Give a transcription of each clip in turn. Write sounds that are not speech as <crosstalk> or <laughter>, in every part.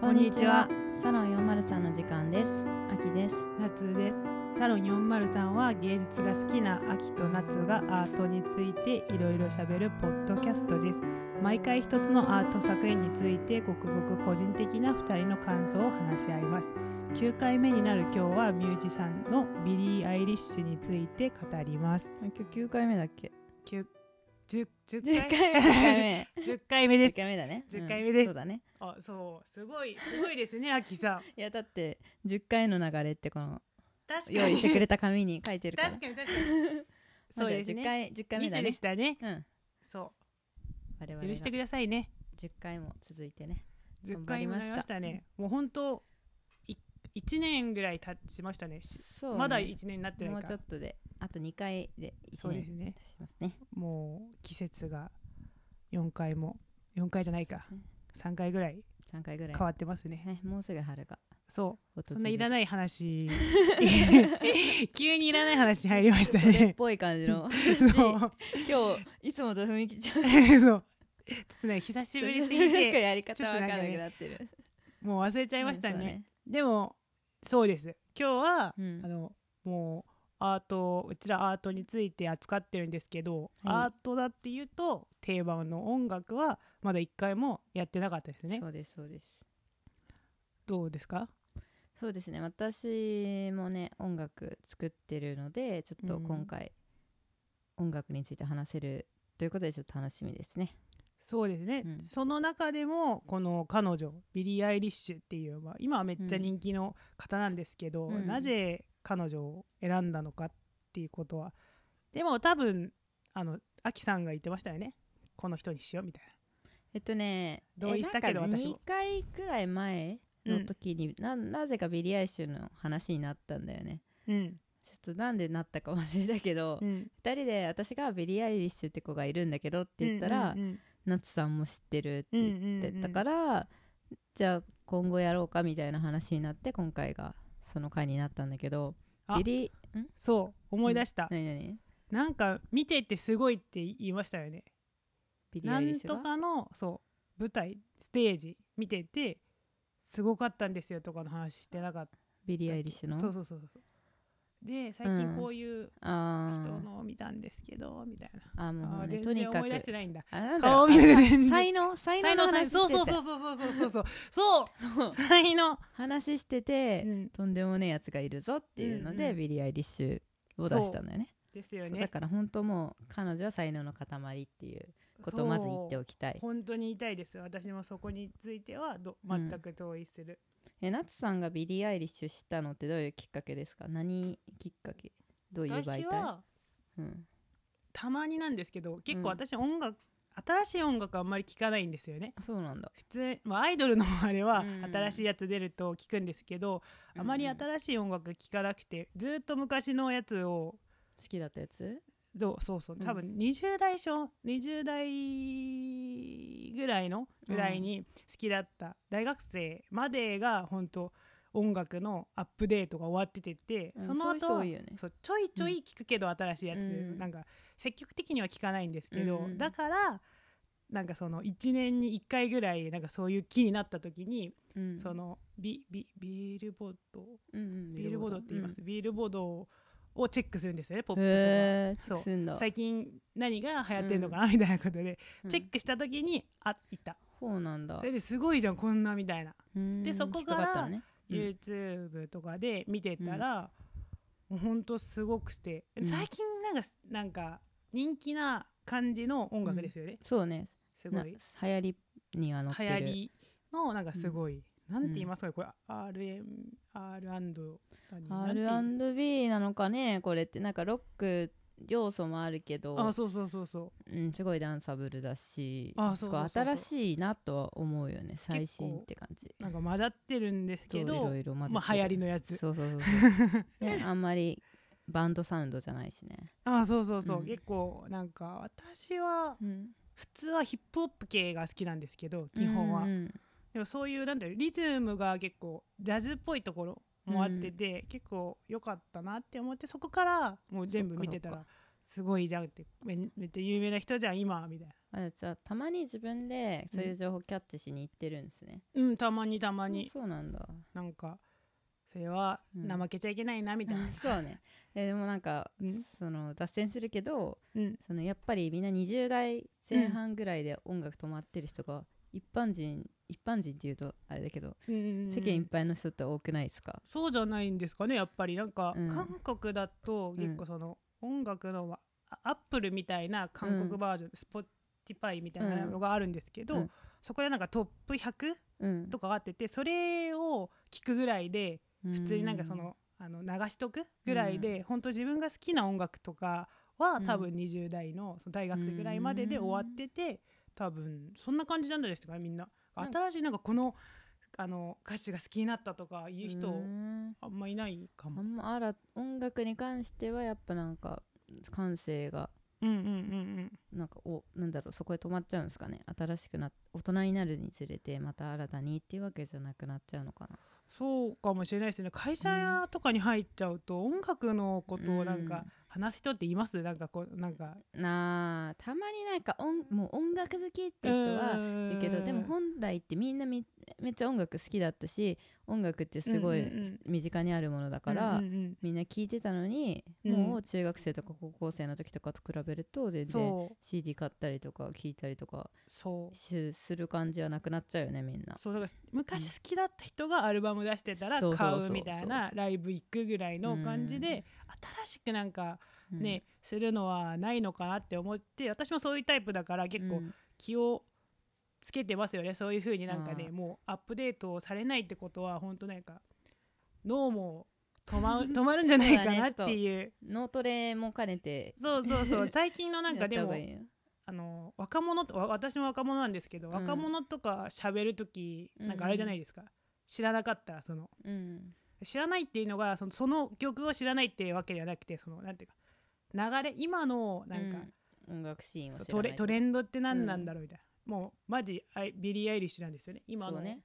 こんにちは。サロン403の時間です。秋です。夏ですサロン403は芸術が好きな秋と夏がアートについていろいろしゃべるポッドキャストです毎回一つのアート作品についてごくごく個人的な2人の感想を話し合います9回目になる今日はミュージシャンのビリー・アイリッシュについて語ります今日9回目だっけ？9 10, 10 ?10 回回目。10回目。10回目で10す回目だね。10回目ですそうだね。あそうすごいすごいですね秋さんいや、だって、10回の流れってこの、用意してくれた紙に書いてるから。確かに確かにまあそうですじゃあ10ね回、10回目だねでし。たねうん。そ我々う許してくがださいね10回も続いてね。10回もなりましたねもう本当い1年ぐらい経ちましたねね。まだ1年になってないもうかちょっとで、あと2回で1年そうですね。しますね。もう季節が4回も4回じゃないか。3回ぐらい3回ぐらい。変。わってますね。ね、もうすぐ春が。そう。そんないらない話。<laughs> 急にいらない話に入りましたそれっねぽい感じの。<laughs> そう。今日いつもと雰囲気違う。<laughs> そう。ちょっとね久しぶりすぎてやり方わかんなくなってる。もう忘れちゃいましたうんね。でもそうです。今日は、うん。あのもうアートうちらアートについて扱ってるんですけど、はい。アートだっていうと定番の音楽はまだ一回もやってなかったですね。そうですそうです。どうですか？そうですね。私もね音楽作ってるのでちょっと今回、音楽について話せるということでちょっと楽しみですね。そうですね、うん。その中でもこの彼女ビリー・アイリッシュっていう、まあ、今はめっちゃ人気の方なんですけど、うん。なぜ彼女を選んだのかっていうことは。でも多分あのアキさんが言ってましたよね。この人にしようみたいえっとね同意したけどえなんか私も。2回くらい前の時に、ななぜかビリー・アイリッシュの話になったんだよね。なうん。ちょっとなんでなったか忘れたけど、うん。2人で私がビリー・アイリッシュって子がいるんだけどって言ったら、うんうんナツさんも知ってるってうん言うんうんってたから、じゃあ今後やろうかみたいな話になって今回がその回になったんだけどあ。ビリそう思い出した、何何？なんか見ててすごいって言いましたよね。ビリー・なんとかのそう舞台ステージ見ててすごかったんですよとかの話してなかった。ビリー・アイリッシュの？そうそうそうそうで最近こういう人のを見たんですけど、みたいな。あーもうねとにかく。全然思い出してないんだ。顔見る才能才能の話そうそうそうそうそうそうそう。そう。そう。才能。話してて、うん。とんでもねえやつがいるぞっていうので、うんうん。ビリー・アイリッシュを出したんだよね。ですよそうだねから本当もう彼女は才能の塊っていうことをまず言っておきたい。本当に言いたいです私もそこについてはどうん。全く同意する、えナツさんがビリー・アイリッシュ知ったのってどういうきっかけですか？何きっかけ？どういう媒体？私はうん、たまになんですけど結うん。構私音楽、新しい音楽あんまり聞かないんですよね。あそうなんだ。普通、まあ、アイドルのあれはうん。新しいやつ出ると聞くんですけど、あまり新しい音楽聞かなくてずっと昔のやつを好きだったやつ？そうそうそう。うん。多分20代小20代ぐらいのぐらいに好きだった、大学生までが本当音楽のアップデートが終わっててて、うんその後多いよね。そうちょいちょい聞くけど新しいやつ、うん。なんか積極的には聞かないんですけど、うん。だからなんかその1年に1回ぐらいなんかそういう気になった時に、うん。そのビビビールボード。ビールボード。って言います、ビールボードをチェックするんですよねポッうんプとか。そう。最近何が流行ってんのかな、みたいなことで、うん。チェックした時にあいた。そうなんだ。それですごいじゃんこんなみたいな、うんでそこから YouTube とかで見てたら、もうほんとすごくて。うん。最近なんかなんか人気な感じの音楽ですよね、そうね。すごい。行りには乗ってる。流行りのなんかすごい、なんて言いますかねこれ RM R&B なのかねこれって。なんかロック要素もあるけど。あそうそうそうそう。うん、すごいダンサブルだしあそうそうそうそう。すごい新しいなとは思うよね最新って感じ。なんか混ざってるんですけそういどろいろ混ぜてる。まあ流行りのやつ。そうそうそうそう、<laughs> ね、あんまりバンドサウンドじゃないしね、あそうそうそう、うん。結構なんか私はうん、普通はヒップホップ系が好きなんですけど基本は、うんうんでもそういうなんだろうリズムが結構ジャズっぽいところもあってて、結構良かったなって思ってそこからもう全部見てたらすごいじゃんってめめっちゃ有名な人じゃん今みたいな。あじゃあたまに自分でそういう情報キャッチしに行ってるんですね、うんたまにたまに。そうなんだ。なんかそれはうん。怠けちゃいけないなみたいな。<laughs> そうね、えーでもなんか、うん。その脱線するけどうん。そのやっぱりみんな20代前半ぐらいで音楽止まってる人が一般人一般人っていうとあれだけど、うん。うんうん世間一般の人って多くないですか？そうじゃないんですかねやっぱりなんか、うん。韓国だと結構その音楽のはあアップルみたいな韓国バージョン、スポティファイみたいなのがあるんですけど、うん。そこでなんかトップ100うん。とかがあっててそれを聞くぐらいで普通になんかその,、あの流しとくぐらいで、本当自分が好きな音楽とかは多分20代のその大学生ぐらいまでで終わってて、多分そんな感じなんですかねみんな。なん新しいなんかこのあの歌詞が好きになったとかいう人うん。あんまいないかも。あんまあら音楽に関してはやっぱなんか感性がうんうんうんうん。なんかおなんだろうそこで止まっちゃうんですかね。新しくな大人になるにつれてまた新たにっていうわけじゃなくなっちゃうのかな。そうかもしれないですね。会社とかに入っちゃうと音楽のことをなんか話す人っています？なんかこうなんか。なあたまになんか音もう音楽好きって人はいるけどでも本来ってみんなみめっちゃ音楽好きだったし音楽ってすごい身近にあるものだから、うんうんうん。みんな聴いてたのに、うん。もう中学生とか高校生の時とかと比べると全然 CD 買ったりとか聴いたりとかする感じはなくなっちゃうよねみんな。そうだから昔好きだった人がアルバム出してたら買うみたいなライブ行くぐらいの感じで新しくなんかうん。ねするのはないのかなって思って私もそういうタイプだから結構うん。気をつけてますよね。そういう風になんかねあーもうアップデートされないってことは本当なんか脳も止ま <laughs> 止まるんじゃないかなっていう。脳トレも兼ねてそうそうそう。最近のなんか <laughs> でもあの若者とわ私も若者なんですけど、うん。若者とか喋る時うんなんかあれじゃないですか、知らなかったらその。うん。知らないっていうのがそのその曲を知らないっていうわけじゃなくてそのなんていうか流れ今のなんか、うん。音楽シーントレトレンドって何なんだろうみたいな、もうマジあいビリー・アイリッシュなんですよね。今のね。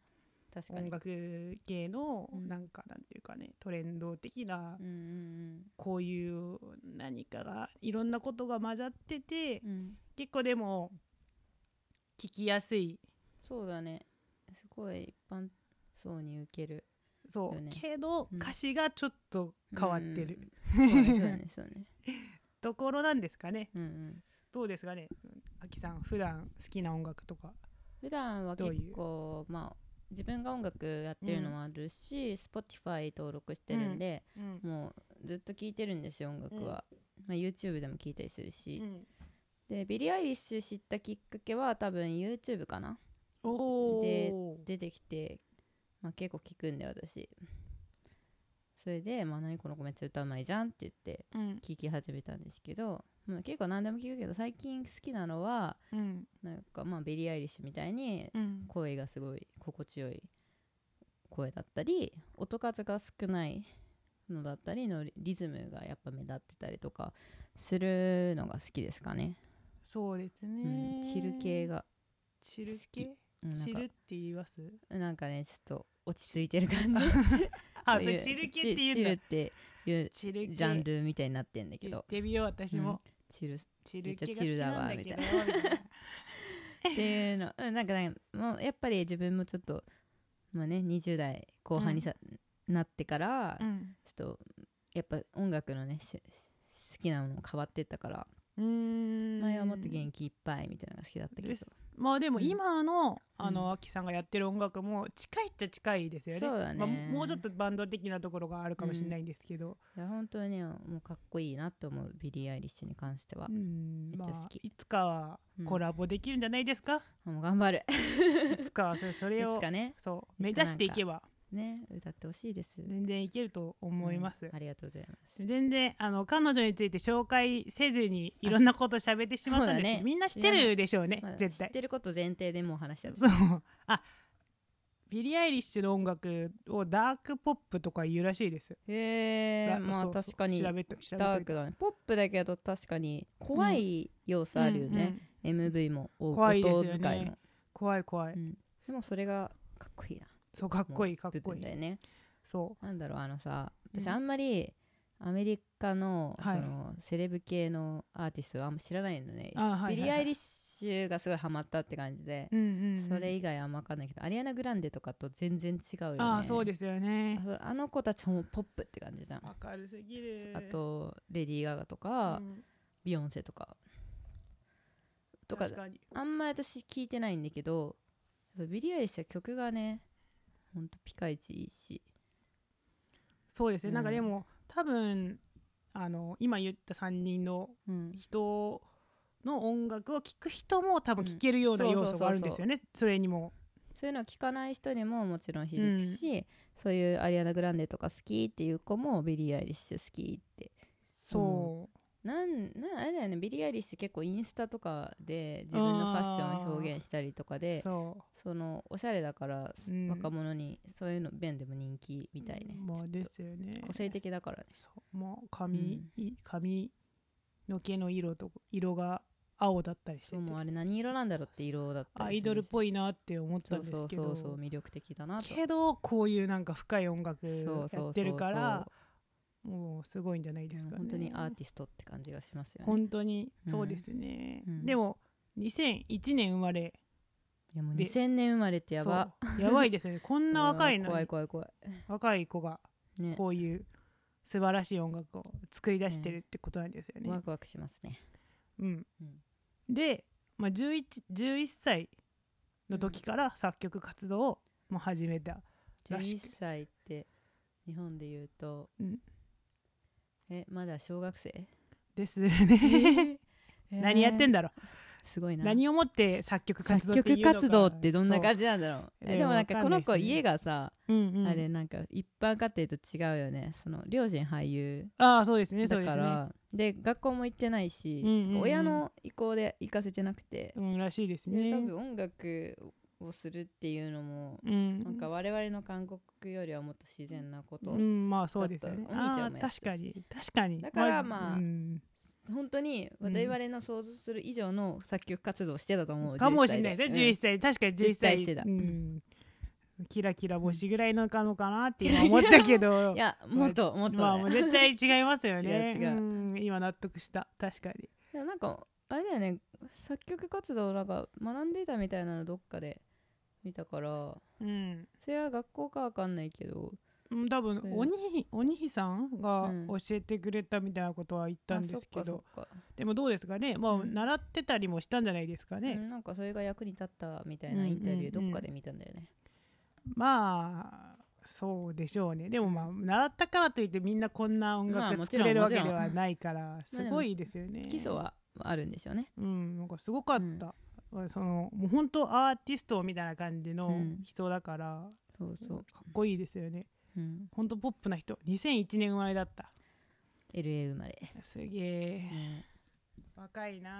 確かに。音楽系のうん。なんかなんていうかねトレンド的なうんうんこういう何かがいろんなことが混ざっててうん。うん結構でも聞きやすい。そうだね。すごい一般層に受けるそう、よねけどうん歌詞がちょっと変わってる。うんそうだねそうだねそうだね。<laughs> ところなんですかね。うんうん。どうですかねあきさん普段好きな音楽とか普段は結構まあ自分が音楽やってるのもあるし、Spotify 登録してるんで、うん。もうずっと聴いてるんですよ音楽は、まあ、YouTube でも聴いたりするし、うん。でビリー・アイリッシュ知ったきっかけは多分 YouTube かな？おでお出てきて、まあ、結構聞くんで私。それで「まあ、何この子めっちゃ歌うまいじゃん」って言ってうん。聴き始めたんですけど、まあ、結構何でも聞くけど最近好きなのはうん。なんかまあビリー・アイリッシュみたいにうん。声がすごい心地よい声だったり音数が少ないのだったりのリリズムがやっぱ目立ってたりとかするのが好きですかね、そうですうね、ん、チル系が、チル好き。系チルって言います？なんかねちょっと落ち着いてる感じ。<laughs> あ <laughs> それチル系って言チうんだ。ルっていうジャンルみたいになってんだけ言っどてみよう私も、チルチルめっちゃチルだわなんだけどみっていうの。うんなんかねもうやっぱり自分もちょっとまあね20代後半にさ、なってから、うん。ちょっとやっぱ音楽のねし好きなものも変わってったからうーん前はもっと元気いっぱいみたいなのが好きだったけど。まあでもうん。今の、あうん。のアキさんがやってる音楽も近いっちゃ近いですよね。そうだね。まあ、もうちょっとバンド的なところがあるかもしれないんですけど、いや本当にねもうかっこいいなと思うビリー・アイリッシュに関しては。う、ん。めっちゃ好き。まあ、いつかはうん。コラボできるんじゃないですか、もう頑張る。いつかはそれそいれをね。そう目指していけばね歌ってほしいです全然いけると思います、うんありがとうございます。全然あの彼女について紹介せずにいろんなこと喋ってしまったんです。ね。みんな知ってるでしょうね、まあ絶対。知ってること前提でもう話しちゃったそう。あビリー・アイリッシュの音楽をダークポップとか言うらしいです。へえまあ確かにダークだね。ポップだけど確かに怖い要素あるよね、MV もお怖いですよね。音使いも、怖い怖い、うん、でもそれがかっこいいなそうかっこいいかっこいい部分だよね。そなんだろうあのさ私うん。あんまり、アメリカの,、はい。そのセレブ系のアーティストはあんま知らないのね、ビリー・アイリッシュがすごいハマったって感じで、それ以外あんま分かんないけどアリアナ・グランデとかと全然違うよね。ああそうですよね。あの子たちもポップって感じじゃん。明るすぎるあとレディー・ガガとか、うん。ビヨンセとか。とかあんまり私聞いてないんだけどビリー・アイリッシュは曲がねほんとピカイチいいし。そうですね、うん。なんかでも多分あの今言った3人のうん。人の音楽を聴く人も多分聴けるようなうん。要素があるんですよね、それにも。そういうのを聞かない人にももちろん響くし、そういうアリアナ・グランデとか好きっていう子もビリー・アイリッシュ好きって。そなんなんあれだよね。ビリー・アイリッシュ結構インスタとかで自分のファッションを表現したりとかうでそそのおしゃれだから、うん。若者にそういうの面でも人気みたいね、まあですよね。個性的だからね。そう。もう髪、い髪の毛の色と色が青だったりしてもうあれ何色なんだろうって色だったアイドルっいぽいなって思ったそうそうんですけど。そうそう魅力的だなと。けどこういうなんか深い音楽そうそうそうやってるからもうすごいんじゃないですかね。本当にアーティストって感じがしますよね。本当に。そうですね、うん。でも2001年生まれ。いやもうで2000年生まれってやば。やばいですよね。こんな若いの <laughs> 怖いに怖い怖い。若い子がね。こういう素晴らしい音楽を作り出してるってことなんですよね。ワクワクしますね。うん、うん。で、まあ、11, 11歳の時から作曲活動をもう始めたらし11く歳って日本で言うと、うんえまだ小学生？ですね。何やってんだだろすごいな。何をもって作曲活動作曲活動ってどんな感じなんだろう。えでもなんかこの子家がさ、じ、うんうん、あれなんか一般家庭と違うよね。その両親俳優。ああそうですねだからで,、学校も行ってないし、うんうんうん。親の意向で行かせてなくて、うんらしいですでね多分音楽をするっていうのも、うん。なんか我々の韓国よりはもっと自然なこと、うん。まあそうですよね。だった。お兄ちゃんも確かに。確かに。だからまあうん。本当にうん我々の想像する以上の作曲活動をしてたと思う、かもしれないですね、11 11歳、確かに11絶対歳してた。うん、キラキラ星ぐらいのかのかなって今思ったけど。<laughs> いやもっともっと、ね。まあもう絶対違いますよね。<laughs> 今納得した。確かに。でもなんかあれだよね。作曲活動なんか学んでたみたいなのどっかで見たからうん。それは学校かわかんないけどうん多分おにお兄さんがうん。教えてくれたみたいなことは言ったんですけあど、そっかそっか。でもどうですかね。まあ、うん習ってたりもしたんじゃないですかね、うんなんかそれが役に立ったみたいなインタビューどっかで見たんだよね、まあそうでしょうね。でもまあ習ったからといってみんなこんな音楽作れるわけではないからすごいですよね、基礎はあるんでしょうね。うんなんかすごかった、そのもう本当アーティストみたいな感じのうん。人だから、そうそう、かっこいいですよね。うん、本当ポップな人。2001年生まれだった。LA 生まれ、すげえ。ね。若いな。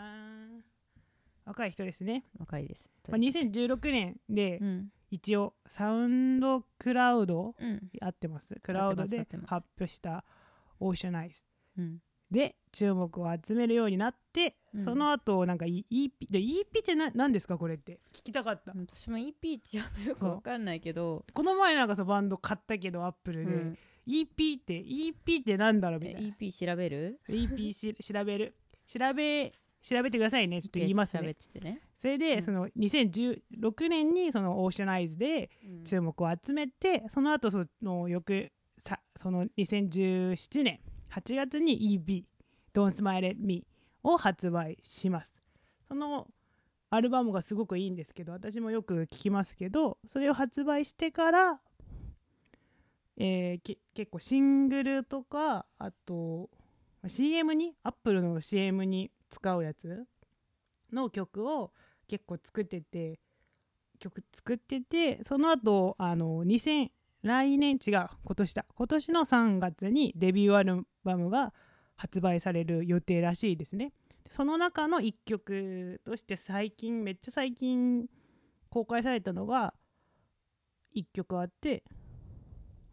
あ若い人ですね、若いです、まあ、2016年でうん。一応サウンドクラウドうん。合ってます。クラウドで発表したオーシャナイズうんで注目を集めるようになって、うん。その後なんか E- EP で EP ってな何ですか？これって聞きたかった、私も EP ってやよくわかんないけど、この前なんかそのバンド買ったけどアップルで、うん。EP って EP ってなんだろう？みえたいな。EP 調べる？EP し調べる。調べ調べてくださいね。ちょっと言います喋ねっててね、それで、うん。その2016年にそのオーシャナイズでうん。注目を集めて、その後その翌さその2017年8月に EB「Don't Smile at Me」を発売します。そのアルバムがすごくいいんですけど私もよく聴きますけどそれを発売してから、えー結構シングルとかあと CM にアップルの CM に使うやつの曲を結構作ってて曲作っててその後あの2000来年違う今年だ。今年の3月にデビューアルバムが発売される予定らしいですね。その中の1曲として最近めっちゃ最近公開されたのが1曲あって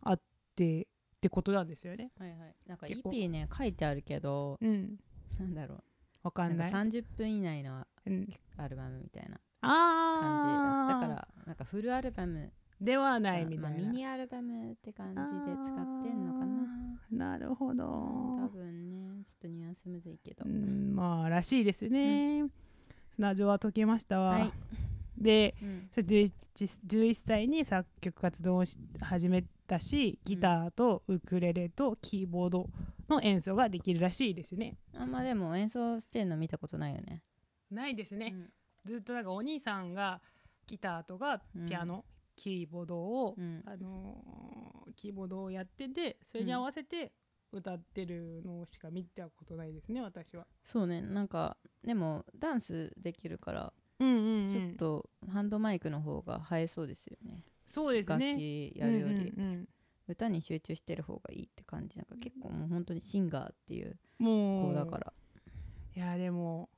あってってことなんですよね。はいはい。なんか EP ね書いてあるけどうん。なんだろわかうんなんかない30分以内のうん、アルバムみたいなあ感じだしあだからなんかフルアルバムではないみたいな、ミニアルバムって感じで使ってんのかな。なるほど、多分ねちょっとニュアンスむずいけど、うんまあらしいですね、謎は解けましたわ、はい、でうん、11, 11歳に作曲活動をし始めたしギターとウクレレとキーボードの演奏ができるらしいですね。あんまでも演奏してんの見たことないよね。ないですね、うん。ずっとなんかお兄さんがギターとかピアノ、キーボードを、うん。あのーキーボードをやっててそれに合わせて歌ってるのしか見たことないですね私は。そうね。なんかでもダンスできるからうんうん、ちょっとハンドマイクの方が映えそうですよね、そうです楽ね器やるより、うんうん歌に集中してる方がいいって感じなんか結構もう本当にシンガーっていう子だから。いやでも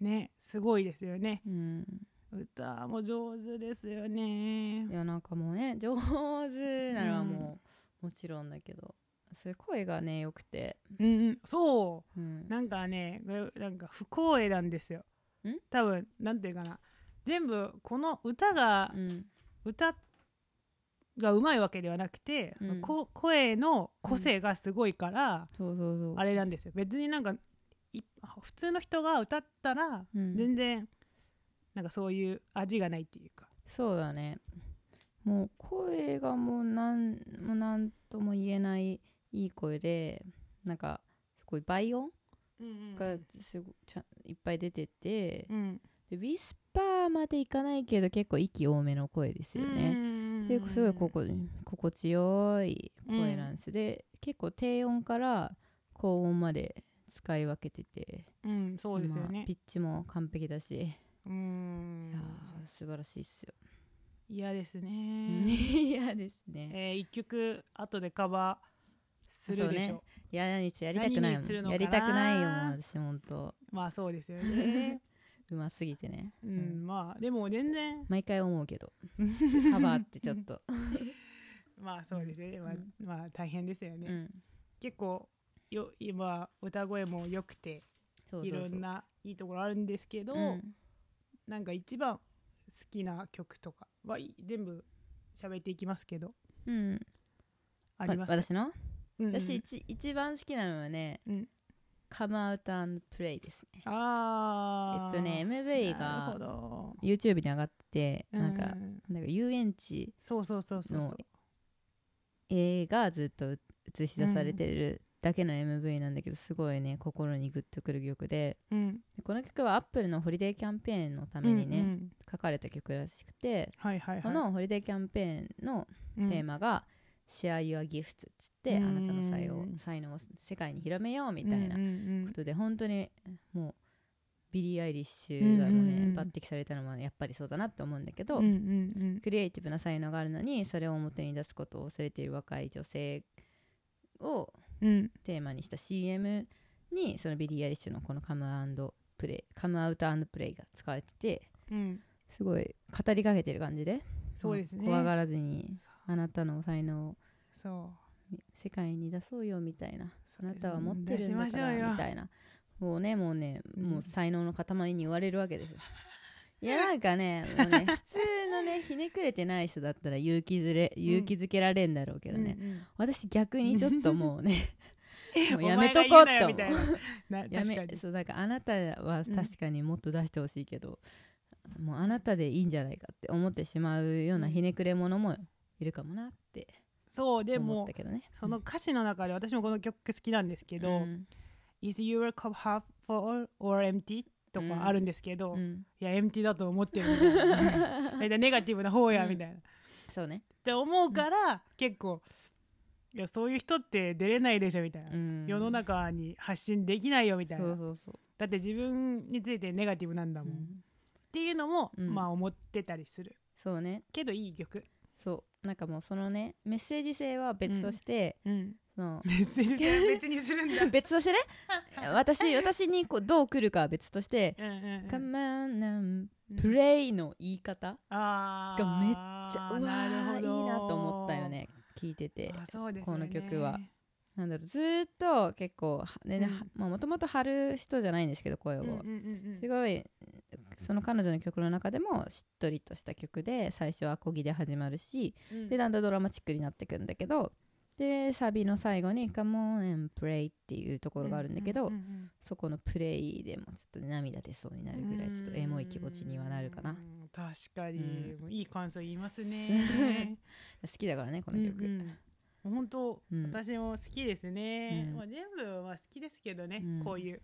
ねすごいですよね。うん歌も上手ですよね。いやなんかもうね <laughs> 上手なのはもう、もちろんだけどそういう声がね良くて、うんうん。そう。ん。うなんかねなんか不公平なんですよ。ん？多分なんていうかな。全部この歌が、うん。歌がうまいわけではなくて、うん。こ声の個性がすごいから、そうそうそう。あれなんですよ。別になんかい普通の人が歌ったらうん。全然なんかそういう味がないっていうか。そうだね。もう声がもうなんもうなんとも言えないいい声でなんかすごい倍音がすごちゃんいっぱい出てて、うん。でウィスパーまでいかないけど結構息多めの声ですよね、ですごいここ心地よい声なんです、で結構低音から高音まで使い分けてて。うんそうですよまあねピッチも完璧だし、ういんやー素晴らしいっすよ、嫌ですうんね。<laughs> 嫌ですね。えー一曲後でカバーするでしょ。ね。いや何日やりたくないもん。やりたくないよ私ほんとまあそうですよね。<laughs> うますぎてね、ううん。んまあでも全然。毎回思うけど。<laughs> カバーってちょっと、まあそうですよね、まあうんまあ大変ですよね、うん、結構よ今歌声も良くてそうそうそう。いろんないいところあるんですけど、うんなんか一番好きな曲とかはい全部喋っていきますけど。うん、あります？わ私の、うんうん。私一一番好きなのはねうん「カムアウトプレイ」ですね。あー。えっとね MV がど。YouTube に上がっててなんか,、うなんか遊園地そうそうそうそうそう。絵がずっと映し出されてるだけの MV なんだけどすごいね心にグッとくる曲で。うん。でこの曲はアップルのホリデーキャンペーンのためにね、うんうん。書かれた曲らしくて、はいはいはい。このホリデーキャンペーンのテーマが「Share Your Gifts」っつって、うん。あなたの才能才能を世界に広めようみたいなうんうんうん。ことで、本当にもうビリー・アイリッシュがもうね、うんうんうん。抜擢されたのもやっぱりそうだなって思うんだけど、うんうんクリエイティブな才能があるのにそれを表に出すことを忘れている若い女性をうんうんテーマにした CM にそのビリー・アイリッシュのこの Come and Play Come Out Play が使われててうん。すごい語りかけてる感じでそうですね。怖がらずにあなたの才能を世界に出そうよみたいなあなたは持ってるんだからみたいな。もうねもうね、うん。もう才能の塊に言われるわけですよいやなんかねもうね <laughs> 普通のねひねくれてない人だったら勇気づれ勇気づけられんだろうけどね、うんうん。私逆にちょっともうね <laughs> もうやおめとこうって思やめそうだからあなたは確かにもっと出してほしいけど、もうあなたでいいんじゃないかって思ってしまうようなひねくれ者もいるかもなってそうで思っもたけどね。その歌詞の中で私もこの曲好きなんですけど、うん。Is your cup half full or empty? とかあるんですけど、いうんや、エンティだと思ってるみたいな。<laughs> ネガティブな方や、うんみたいな。っそうね、て思うから、結構、いや、そういう人って出れないでしょ、みたいな。うん、世の中に発信できないよ、みたいな。そうそうそう、だって自分についてネガティブなんだもん。っうんていうのも、うんまあ思ってたりする。そうねけどいい曲。そうなんかもうそのねメッセージ性は別として、うん。そのメッセージ性別にするんだ。<laughs> 別としてね私私にこうどう来るかは別としてうんうんうん「Come on プレイ」の言い方あがめっーちゃうわいいどなと思ったよね聞いててね。この曲は。なんだろうずーっと結構もともと張る人じゃないんですけど声を、うんうんうんうん。すごいその彼女の曲の中でもしっとりとした曲で最初はアコギで始まるしうん。でだんだんドラマチックになってくんだけどでサビの最後に「Come on and play」っていうところがあるんだけど、そこのプレイでもちょっと涙出そうになるぐらいちょっとエモい気持ちにはなるかな。うん確かに、うん。いい感想言いますね。好きだからねこの曲、うん。うん、本当、うん。私も好きですね、うん。まあ、全部は好きですけどね、うん。こういう。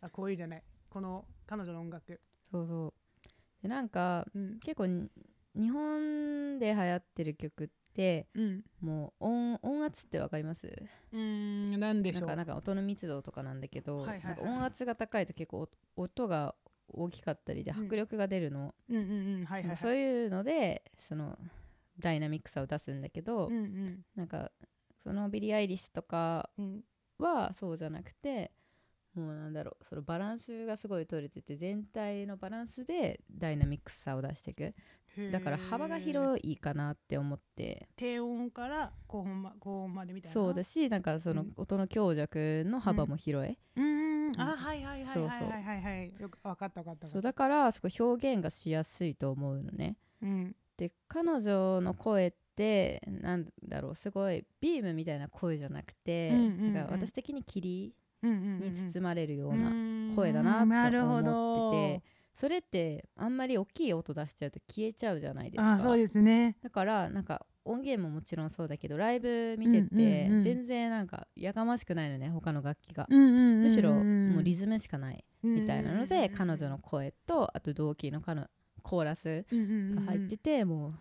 あこういうじゃない。この彼女の音楽、そうそう。でなんかうん。結構に日本で流行ってる曲ってうん、もう音音圧ってわかります？うーんなんでしょう。なんかなんか音の密度とかなんだけど、はいはいはい。なんか音圧が高いと結構お音が大きかったりでうん。迫力が出るの、そういうのでそのダイナミックさを出すんだけど、うんうん。なんかそのビリー・アイリッシュとかうん。はそうじゃなくてもうなんだろうそのバランスがすごい取れてて全体のバランスでダイナミックさを出していく。だから幅がい広いかなって思って。低音から高音,、ま、高音までみたいな？そうだしなんかそのうん。音の強弱の幅も広い、うーんうん。あはいはいはいそうそうはいはい。はいはいよく分かった分かったそうだからすごい表現がしやすいと思うのね。うん。で彼女の声ってなんだろうすごいビームみたいな声じゃなくて、うんうんうん。なんか私的に霧に包まれるようなな声だなって思どっててそれってあんまり大きい音出しちゃうと消えちゃうじゃないですか。あそうですね。だからなんか音源ももちろんそうだけどライブ見てて、うんうんうん。全然なんかやかましくないのね他の楽器が、むむしろもうリズムしかないみたいなので、彼女のの声とあと同期の彼女コーラスが入ってて、も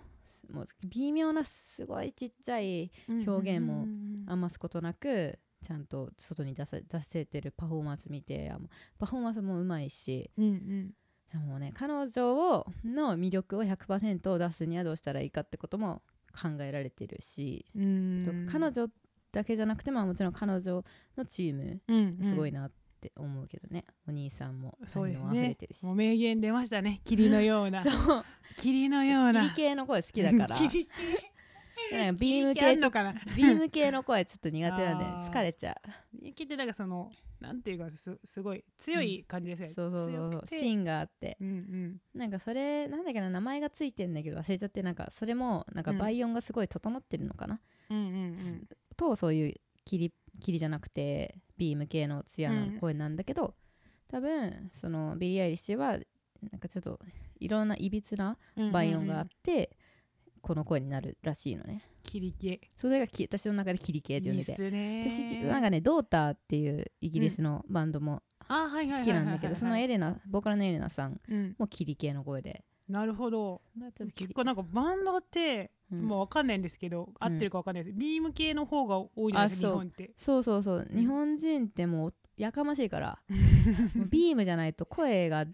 うもう微妙なすごいちっちゃい表現も余すことなくちゃんと外に出せ出せてるパフォーマンス見てパフォーマンスもうまいし。うんうん。でもね彼女をの魅力を100%を出すにはどうしたらいいかってことも考えられてるし、うん。彼女だけじゃなくて、まあ、もちろん彼女のチームうんすごいなって思うけどね、お兄さんもそうですね。るし。もう名言出ましたね。霧のような。<laughs> そう。霧のような。<laughs> キリ系の声好きだから。<laughs> 霧なんか <laughs> ビーム系のかなビーム系の声ちょっと苦手なんで疲れちゃ霧ってなんかそのなんていうかすすごい強い感じですよ。ねうそうそうそう。芯があって。うんうん。なんかそれなんだっけな名前がついてんだけど忘れちゃってなんかそれもなんかうん。倍音がすごい整ってるのかな、うんうんうん。とそういう霧霧じゃなくてビーム系の艶な声なんだけど、多分そのビリー・アイリッシュはなんかちょっといろんないびつなうん倍音があっうんうんて、この声になるらしいのね。霧系それがき私の中で霧系って呼んでて。すね。私なんかねドーターっていうイギリスのバンドも好きなんだけどそのエレナボーカルのエレナさんうん。も霧系の声で。なるほど。結構なんかバンドって、うん。もうわかんないんですけど合ってるかわかんないです、ビーム系の方が多いじゃないですかあそう。日本って。そうそうそう、うん。日本人ってもうやかましいから。<laughs> ビームじゃないと声が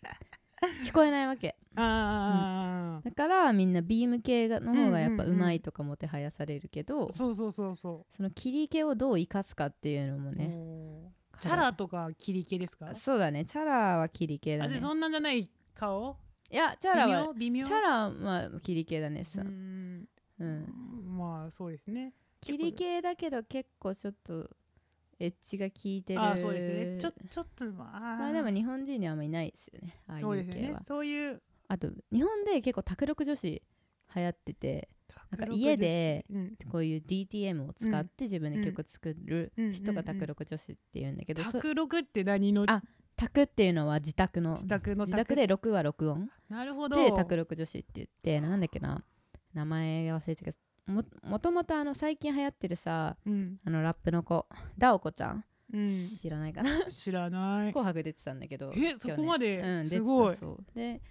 <laughs> 聞こえないわけ。ああ、だからみんなビーム系がの方がやっぱうんうんうんうまいとかもてはやされるけど、そうそうそうそその霧系をどう生かすかっていうのもう、ねチャラとか霧系ですか？そうだね。チャラは霧系だね。そんなんじゃない顔？いやチャラは微妙？チャラは霧系だねさう、ん。うん、まあそうですね。霧系だけど結構ちょっとエッジが効いてる。あそうですね。ちょちょっとまあまあでも日本人にはあんまいないですよね。ああいそうですよね。う系はそういう。あと日本で結構卓力女子流行っててなんか家でうん。こういう DTM を使って自分で曲作る人が卓力女子っていうんだけど、そ卓録って何の？あ卓っていうのは自宅の。自宅の自宅で録は録音。なるほど。で卓力女子って言ってなんだっけな。名前が忘れてたけどももともとあの最近流行ってるさうん、あのラップの子ダオコちゃん、うん、知らないかな？知らない。紅白出てたんだけどえそこまで？うん、出てすごい。たそう。で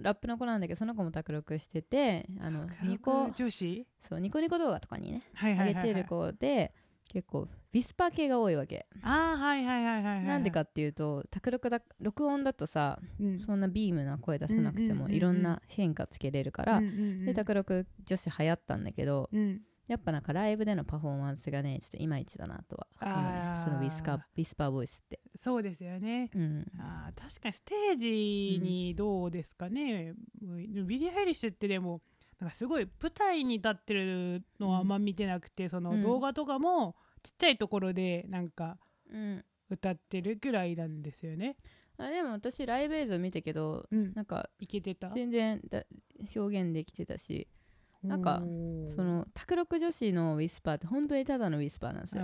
ラップの子なんだけどその子も卓録しててあのニコ女子？そうニコニコ動画とかにねはい、はい、上げてる子で結構ウィスパー系が多いわけ、あーはいはいはいはいはいなんでかっていうと卓録だ録音だとさうん。そんなビームな声出さなくてうんうんうんうん。もいろんな変化つけれるから、うんうんうんで卓録女子流行ったんだけどうん。やっぱなんかライブでのパフォーマンスがねちょっといまいちだなとはそのウィスカウィスパーボイスって。そうですよね。うん。あー確かにステージにどうですかね、ビリー・アイリッシュってでもなんかすごい舞台に立ってるのはあんま見てなくて、そのうん。動画とかもちっちゃいところでなんかうん。歌ってるぐらいなんですよね。あでも私ライブ映像見たけどうん、なんかいけてた？全然だ表現できてたしなんかその卓録女子のウィスパーって本当にただのウィスパーなんですよ。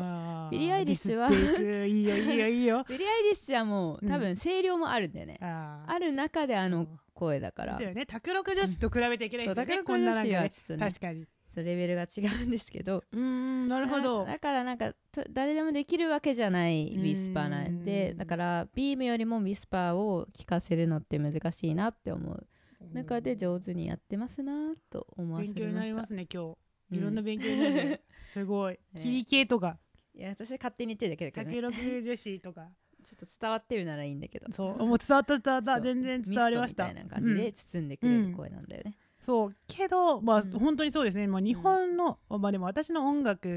ビリーアイリッシュはディスっていくいいよいいよいいよ。<laughs> ビリー・アイリッシュはもううん。多分声量もあるんだよね、あー。ある中であの声だから。ですよね。卓録女子と比べちゃいけないですよね、そう卓録こんななん女子はちょっとね。確かにそうレベルが違うんですけど。うーんなるほど。だだからなんかと誰でもできるわけじゃないウィスパーなんでうんだからビームよりもウィスパーを聞かせるのって難しいなって思う。中で上手にやってますなと思わせ勉強になりましたますね今うん。日いろんな勉強になるね、<laughs> すごい。ね。切り系とか。いや私勝手に言ってるだけだけど、ね、卓録女子とか。ちょっと伝わってるならいいんだけど。そう。もう伝わった伝わった。全然伝わりました。みたいな感じで包んでくれる声なんだよね、そう。けどまあ、うん。本当にそうですね、まあ、日本の、まあでも私の音楽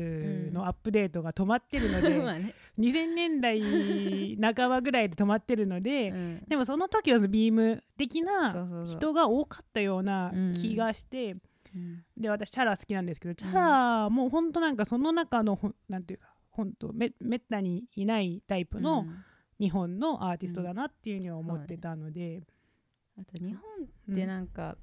のアップデートが止まってるので、<laughs> まあね、2000年代半ばぐらいで止まってるので、うん。でもその時はビーム的そな人が多かったような気がして、うん。で私チャラ好きなんですけどチャラもうほんとなんかその中のほんなんていうか本当めめったにいないタイプのうん。日本のアーティストだなっていうふうには思ってたので、あと日本ってなんか、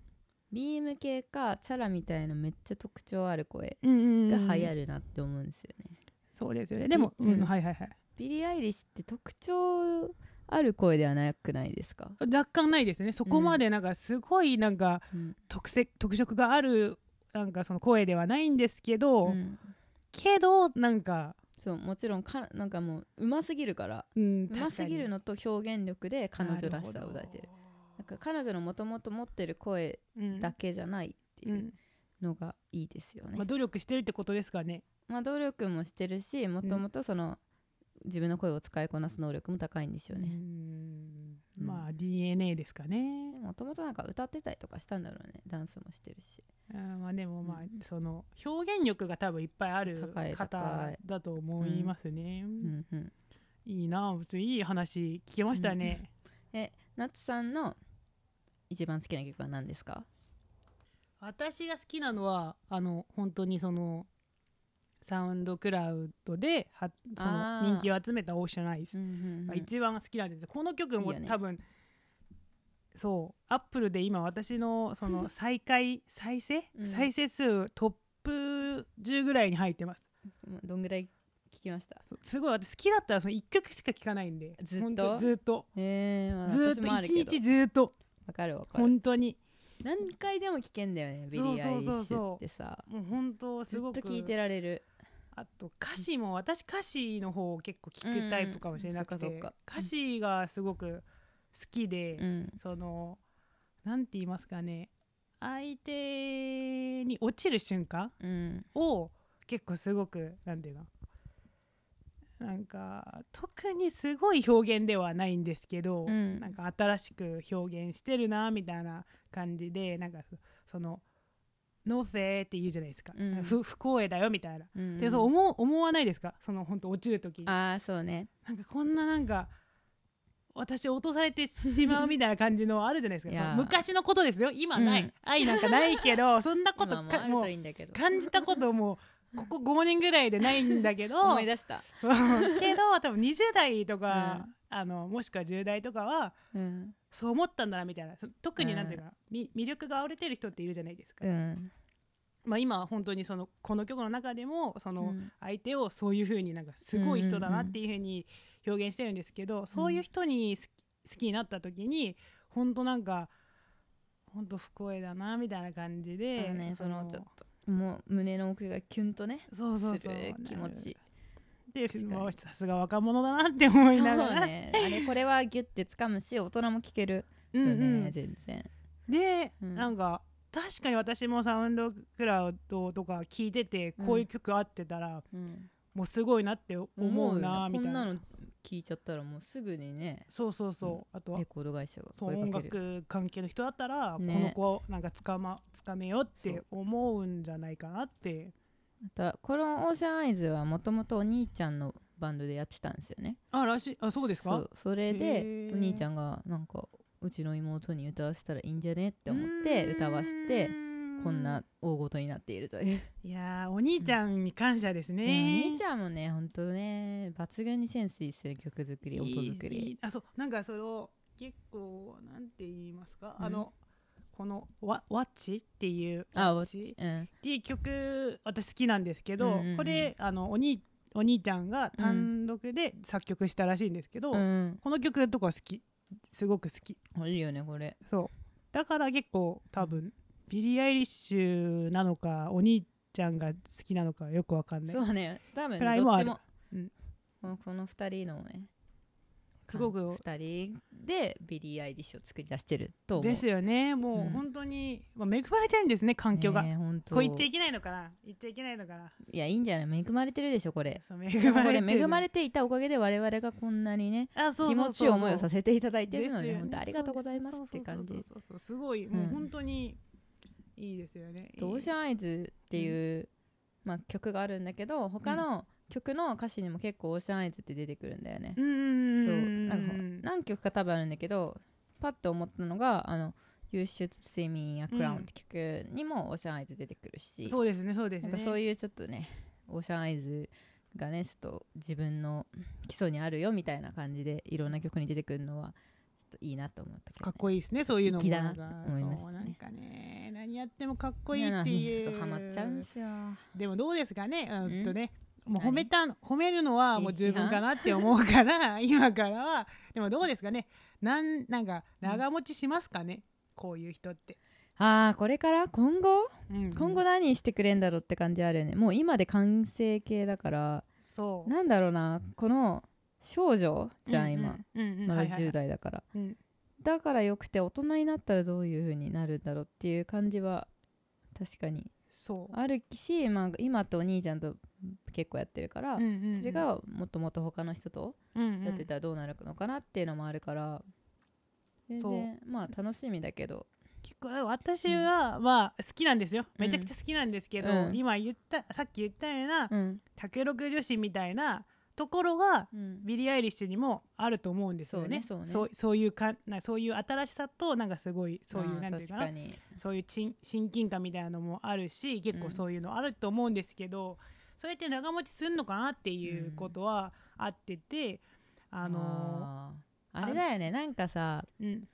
ビーム系か Chara みたいなめっちゃ特徴ある声うんうんうんが流行るなって思うんですよね、そうですよね。でも、うんうん。はいはいはい。ビリー・アイリッシュって特徴ある声ではなくないですか、若干ないですね。そこまでなんかすごいなんかうん。特せ特色があるなんかその声ではないんですけど、うん。けどなんか、そうもちろんかなんかもううますぎるからうん、うますぎるのと表現力で彼女らしさを出してるるなんか彼女のもともと持ってる声うん。だけじゃないってういうん。のがいいですよね、まあ、努力してるってことですかね。まあ努力もしてるしもともとその、自分の声を使いこなす能力も高いんですようねん。うん。まあ DNA ですかね、もともとなんか歌ってたりとかしたんだろうね。ダンスもしてるし。あーまあでもまあ、うん。その表現力が多分いっぱいある方だと思いますね、うんうん。いいないい話聞けましたね、えナツさんの一番好きな曲は何ですか？私が好きなのはあの本当にそのサウンドクラウドではその人気を集めたオーシャンアイス。が一番好きなんです、この曲も多分そうアップルで今私のその再開再生、うん。再生数トップ10ぐらいに入ってます。うんどんぐらい聞きました？すごい私好きだったらその1曲しか聴かないんで。ずっと？ずっと。えー、まあずーっと1私もあるけど。日ずっとわかるわかる。本当に。何回でも聞けんだよねビリー・アイリそうッシュってさ。もう本当ずっすごく。と聞いてられる。あと歌詞も私歌詞の方を結構聞くタイプかもしれなくて、うん。歌詞がすごく好きで、うん。そのなんて言いますかね。相手に落ちる瞬間うん。を結構すごくなんていうの？なんか特にすごい表現ではないんですけど、うん。なんか新しく表現してるなみたいな感じでなんかそその「ノーフェー」って言うじゃないですか、うん。不不公平だよみたいな。うんでそう思う思わないですか？その本当落ちる時。にああそうね。なんかこんななんか私落とされてしまうみたいな感じのあるじゃないですか。昔のことですよ。今ない、うん。愛なんかないけどそんなこと今もうといいんだけど。感じたこともここ5年ぐらいでないんだけど <laughs> 思い出した、けど多分20代とか、あのもしくは10代とかはうん。そう思ったんだなみたいな。そ特になんていうか、み魅力があふれてる人っているじゃないですか、うん。まあ、今は本当にそのこの曲の中でもその、うん。相手をそういう風になんかすごい人だなっていう風に表現してるんですけど、そういう人に好き好きになった時に本当なんか本当不公平だなみたいな感じで、ねそのちょっともう胸の奥がキュンとねそうそうそう。気持ち。でもうさすが若者だなって思いながら、ね。あれこれはギュッて掴むし大人も聞けるうんよね、うん全然。で、うん。なんか確かに私もサウンドクラウドとか聞いててこういう曲合ってたら、うん。もうすごいなって思うよなみたいな。ねこんなの聞いちゃったらもうすぐにねそうそうそう、あとはレコード会社がそう音楽関係の人だったら、ね。この子をなんかつかまつかめようって思うんじゃないかなって。またこのオーシャンアイズはもともとお兄ちゃんのバンドでやってたんですよね。あらしい。あそうですか？それへでー。お兄ちゃんがなんかうちの妹に歌わせたらいいんじゃねって思って歌わせてこんな大ごとになっているという、いやーお兄ちゃんに感謝ですでもおね、兄ちゃんもねほんとね抜群にセンスいいっすよ曲作り音作り。いあそうなんかそれを結構なんて言いますか、うん。あのこのわ「ワッチ」っていう「あワッチ」うん。っていう曲私好きなんですけど、うんうんうん。これあのお兄お兄ちゃんが単独で作曲したらしいんですけど、うん。この曲とか好き。すごく好き。いいよねこれ。そう。だから結構多分ビリー・アイリッシュなのかお兄ちゃんが好きなのかよくわかんない。そうね。多分プライもある。どっちもうん。このこの2人のねすごく。2人でビリー・アイリッシュを作り出してると思う。ですよね。もううん。本当に、まあ、恵まれてるんですね環境が、ねこう言っちゃいけないのかな。言っちゃいけないのかな。いやいいんじゃない？恵まれてるでしょこれ。そう恵でもこれてる恵まれていたおかげで我々がこんなにね気持ちいい思いをさせていただいてるのですよね。で本当ありがとうございますって感じ。すごい、もううん。本当にいいですよね。オーシャンアイズっていう、まあ、曲があるんだけど他の曲の歌詞にも結構オーシャンアイズって出てくるんだよね、うんうんそううんなんか何曲か多分あるんだけどパッと思ったのが「あの You Should See Me in a Crown」って曲にもオーシャンアイズ出てくるし、そうですねそうですね。なんかそういうちょっとねオーシャンアイズがねちょっと自分の基礎にあるよみたいな感じでいろんな曲に出てくるのはといいなと思ったけど、ね、かっこいいですねそういうのも。粋だなと思いますね。なんかね何やってもかっこいいっていう。そうハマっちゃうんですよ。でもどうですかねずっとね。もう何褒めた褒めるのはもう十分かなって思うから <laughs> 今からは。でもどうですかね。なんなんか長持ちしますかね、こういう人って、ああこれから今後？うん。今後何してくれんだろうって感じあるよね。もう今で完成形だから。そう。なんだろうなこの少女？じゃん今、まだはいはいはい。10代だから、うん。だからよくて大人になったらどういう風になるんだろうっていう感じは確かにそう。あるし、まあ、今とお兄ちゃんと結構やってるから、それがもっともっと他の人とやってたらどうなるのかなっていうのもあるから、全然まあ楽しみだけど。結構私はまあ好きなんですよ。めちゃくちゃ好きなんですけど、うん。今言ったさっき言ったようなうん、卓録女子みたいなところがうん、ビリー・アイリッシュにもあると思うんですよね。そうねそうね。そうそういうかなそういう新しさとなんかすごいそういうまあなんていうかなそういう親親近感みたいなのもあるし結構そういうのあると思うんですけど、そうやって長持ちするのかなっていうことはあってて、あのあー。あれだよねなんかさーうん、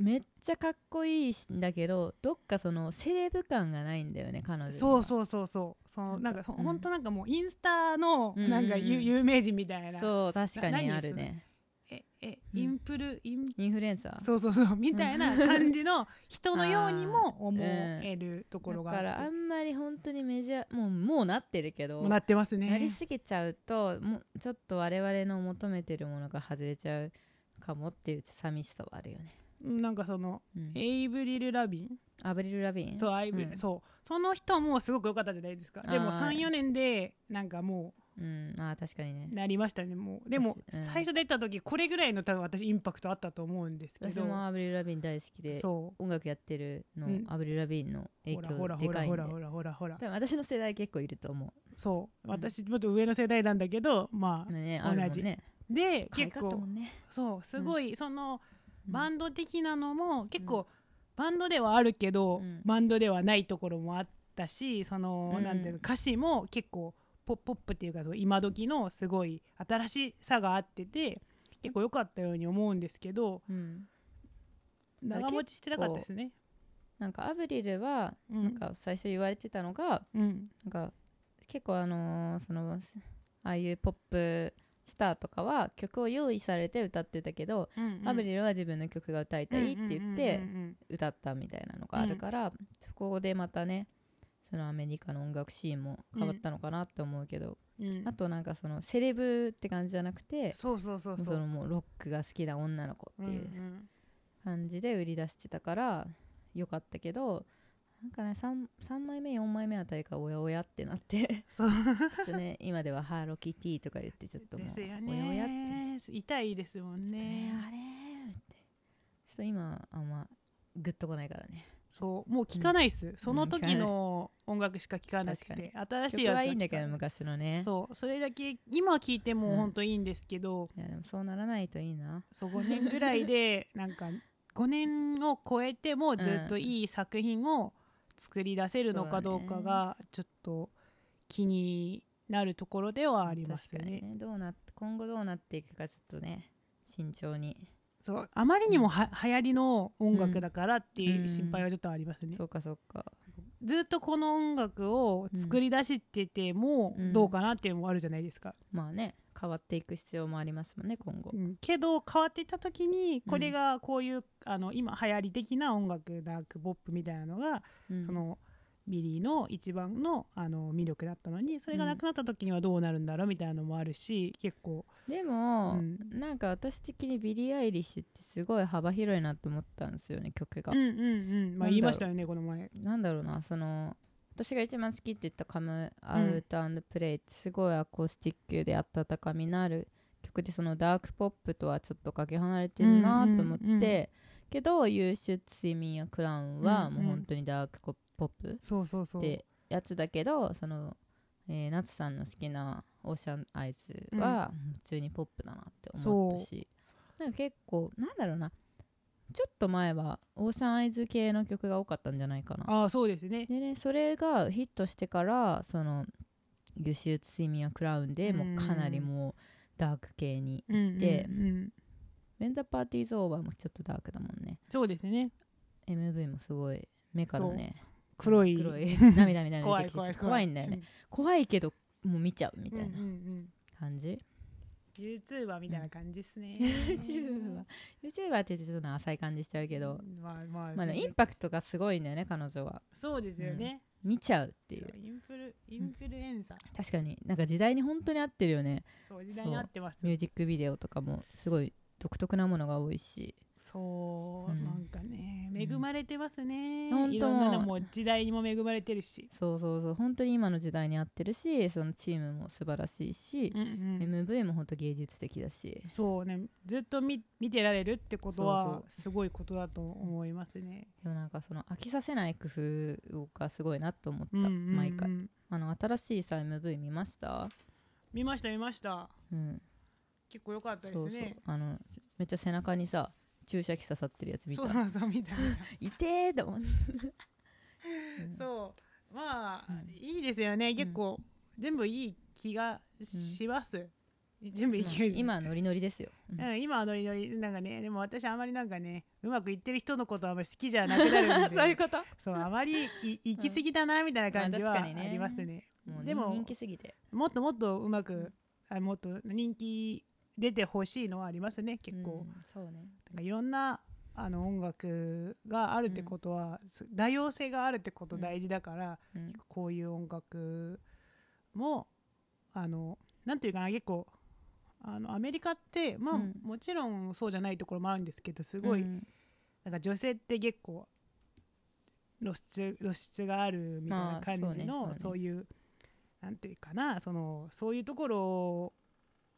めっちゃかっこいいんだけどどっかそのセレブ感がないんだよね彼女そうそうそうそう。そのなかなんんかほうん。本当なんかもうインスタのうんうんうん。なんか有,、有名人みたいな。そう確かにあるね。ええうん。インプル、インインフルエンサー？そうそうそう。みたいな感じの人のようにも思えるところがだからあんまり本当にメジャーもうもうなってるけどなってますね。なりすぎちゃうともうちょっと我々の求めてるものが外れちゃうかもっていう寂しさはあるよね、なんかそのうん。エイブリル・ラビン？アブリル・ラビン？そうアイブうん。そうその人もすごく良かったじゃないですか。でもあー。34年でなんかもうん。あー確かにね。うなりましたねもう。でも、うん。最初出た時これぐらいの多分私インパクトあったと思うんですけど。私もアブリル・ラビン大好きでそ音楽やってるの、うん。アブリル・ラビンの影響でかいんで。ほらほらほらほら。ほら多分私の世代結構いると思そう。うん。私もっと上の世代なんだけどまう、ね、同じね。あで結構ね。そうすごいそのうんバンド的なのも結構バンドではあるけど、うん。バンドではないところもあったしその、うん。なんていうの歌詞も結構ポッポップっていうか今時のすごい新しさがあってて結構良かったように思うんですけどうん。長持ちしてなかったですね。なんかアブリルはうん。なんか最初言われてたのが、うん。なんか結構あのーそのああいうポップスターとかは曲を用意されて歌ってたけど、うんアブリルは自分の曲が歌いたいって言ってうんうん歌ったみたいなのがあるから、そこでまたねそのアメリカの音楽シーンも変わったのかなって思うけど、うん。うんうんあとなんかそのセレブって感じじゃなくてそうそうそうそのもうロックが好きな女の子っていううん。感じで売り出してたからよかったけどなんかね 3, 3枚目4枚目あたりからおやおやってなって。そう。ちょっとね今ではハロキティとか言ってちょっともうおやおやって。ね痛いですもんね。ねあれーって。ちょっと今あんまグッとこないからね。そう。もう聞かないっす、その時の音楽しか聞かなく確て新しい曲やつはいいんだけど昔のね。そう。それだけ今聞いてうん。も本当いいんですけど、いやでもそうならないといいな。そう5年ぐらいでなんか5年を超えてもずっといい作品を作り出せるのかどうかがちょっと気になるところではありますよ確かにね。ねどうなっ今後どうなっていくかちょっとね慎重に。そうあまりにもは、流行りの音楽だからっていう心配はちょっとありますね、そうかそうか。ずっとこの音楽を作り出しててもうん。どうかなっていうのもあるじゃないですか、まあね変わっていく必要もありますもんね今後。うん。けど変わっていった時にこれがこういう、あの今流行り的な音楽ダークポップみたいなのが、うん。そのビリーの一番のあの魅力だったのにそれがなくなった時にはどうなるんだろうみたいなのもあるし結構。でも、うん。なんか私的にビリー・アイリッシュってすごい幅広いなと思ったんですよね曲が。うんうんうん。まあ言いましたよねこの前。なんだろうなその私が一番好きって言った「 Come Out and Play」ってすごいアコースティックで温かみのある曲でそのダークポップとはちょっとかけ離れてるなと思って、うんうんうんけど「You Should See Me a Clown」はうんうん。もう本当にダークポップってやつだけどその、えー、夏さんの好きな「オーシャン・アイズ」は普通にポップだなって思ったし、なんか結構なんだろうなちょっと前はオーシャン・アイズ系の曲が多かったんじゃないかな。ああそうですね。でねそれがヒットしてからその「You Shoot See Me a Clown」でもうかなりもうダーク系にうんでうんうん「When the Party's Over」もちょっとダークだもんね。そうですね。MV もすごい目からね黒い。黒い。涙みたいなの怖出てきてい。怖いんだよね、怖いけどもう見ちゃうみみたいなうんうんうん。感じ、YouTuber みたいな感じですね。<laughs> YouTuber YouTuber って言ってちょっと浅い感じしちゃうけど、まあまあまあ、インパクトがすごいんだよね彼女は。そうですよね。見ちゃうっていう。インフルインフルエンサー。確かに。なんか時代に本当に合ってるよね。そう時代に合ってます。ミュージックビデオとかもすごい独特なものが多いしそう、うん。なんかね恵まれてますね、ほん。といろんなのも時代にも恵まれてるし、そうそうそう。本当に今の時代に合ってるしそのチームも素晴らしいし、うんうん。MV も本当芸術的だし。そうね。ずっと見見てられるってことはすごいことだと思いますね。でもなんかその飽きさせない工夫がすごいなと思った、うんうんうん。毎回。あの新しいさ MV 見ました？見ました見ました。うん。結構良かったですそうそう。ねあのめっちゃ背中にさ注射器刺さってるやつ見た。そうそう見た痛えと思って、う <laughs> んそう。まあ、うん。いいですよね。結構、全部いい気がします、全部いいまあ気が今はノリノリですよ、うん。うん、今はノリノリ。なんかねでも私あまりなんかねうまくいってる人のことはあまり好きじゃなくなるんで。<laughs> そういうこと？そうあまりい行き過ぎたなみたいな感じはありますね,、もうでも人気すぎて。もっともっとうまく、あもっと人気出てほしいのはありますね結構、うんそうね。なんかいろんなあの音楽があるってことは、す多様性があるってこと大事だから、うん。こういう音楽もあのなんていうかな結構あのアメリカってまあ、うん。もちろんそうじゃないところもあるんですけどすごい、うんなんか女性って結構露出露出があるみたいな感じの、まあそうねそうね。そういうなんていうかなそのそういうところ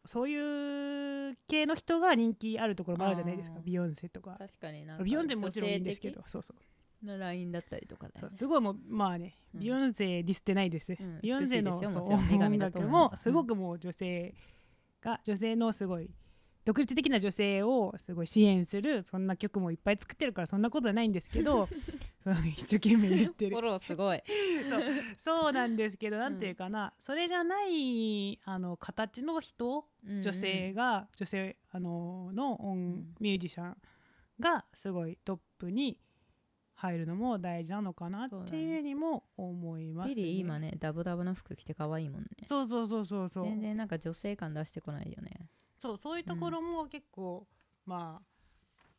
そういう系の人が人気あるところもあるじゃないですか。ビヨンセとか。確かになんかビヨンセもちろんいいんですけど。そうそう。なラインだったりとかね。すごいもうまあね、うん。ビヨンセディスってないです、んビヨンセのうん。音楽もすごくもう女性が女性のすごい独立的な女性をすごい支援するそんな曲もいっぱい作ってるからそんなことはないんですけど <laughs> 一生懸命言ってる。すごい。そうそうなんですけどなんていうかな、それじゃないあの形の人女性が、女性あのの音、んミュージシャンがすごいトップに入るのも大事なのかなっていうふうにも思います、ね、ビリー今ねダボダボの服着て可愛いもんね。そうそうそうそうそう。全然なんか女性感出してこないよねそうそういうところも結構、まあ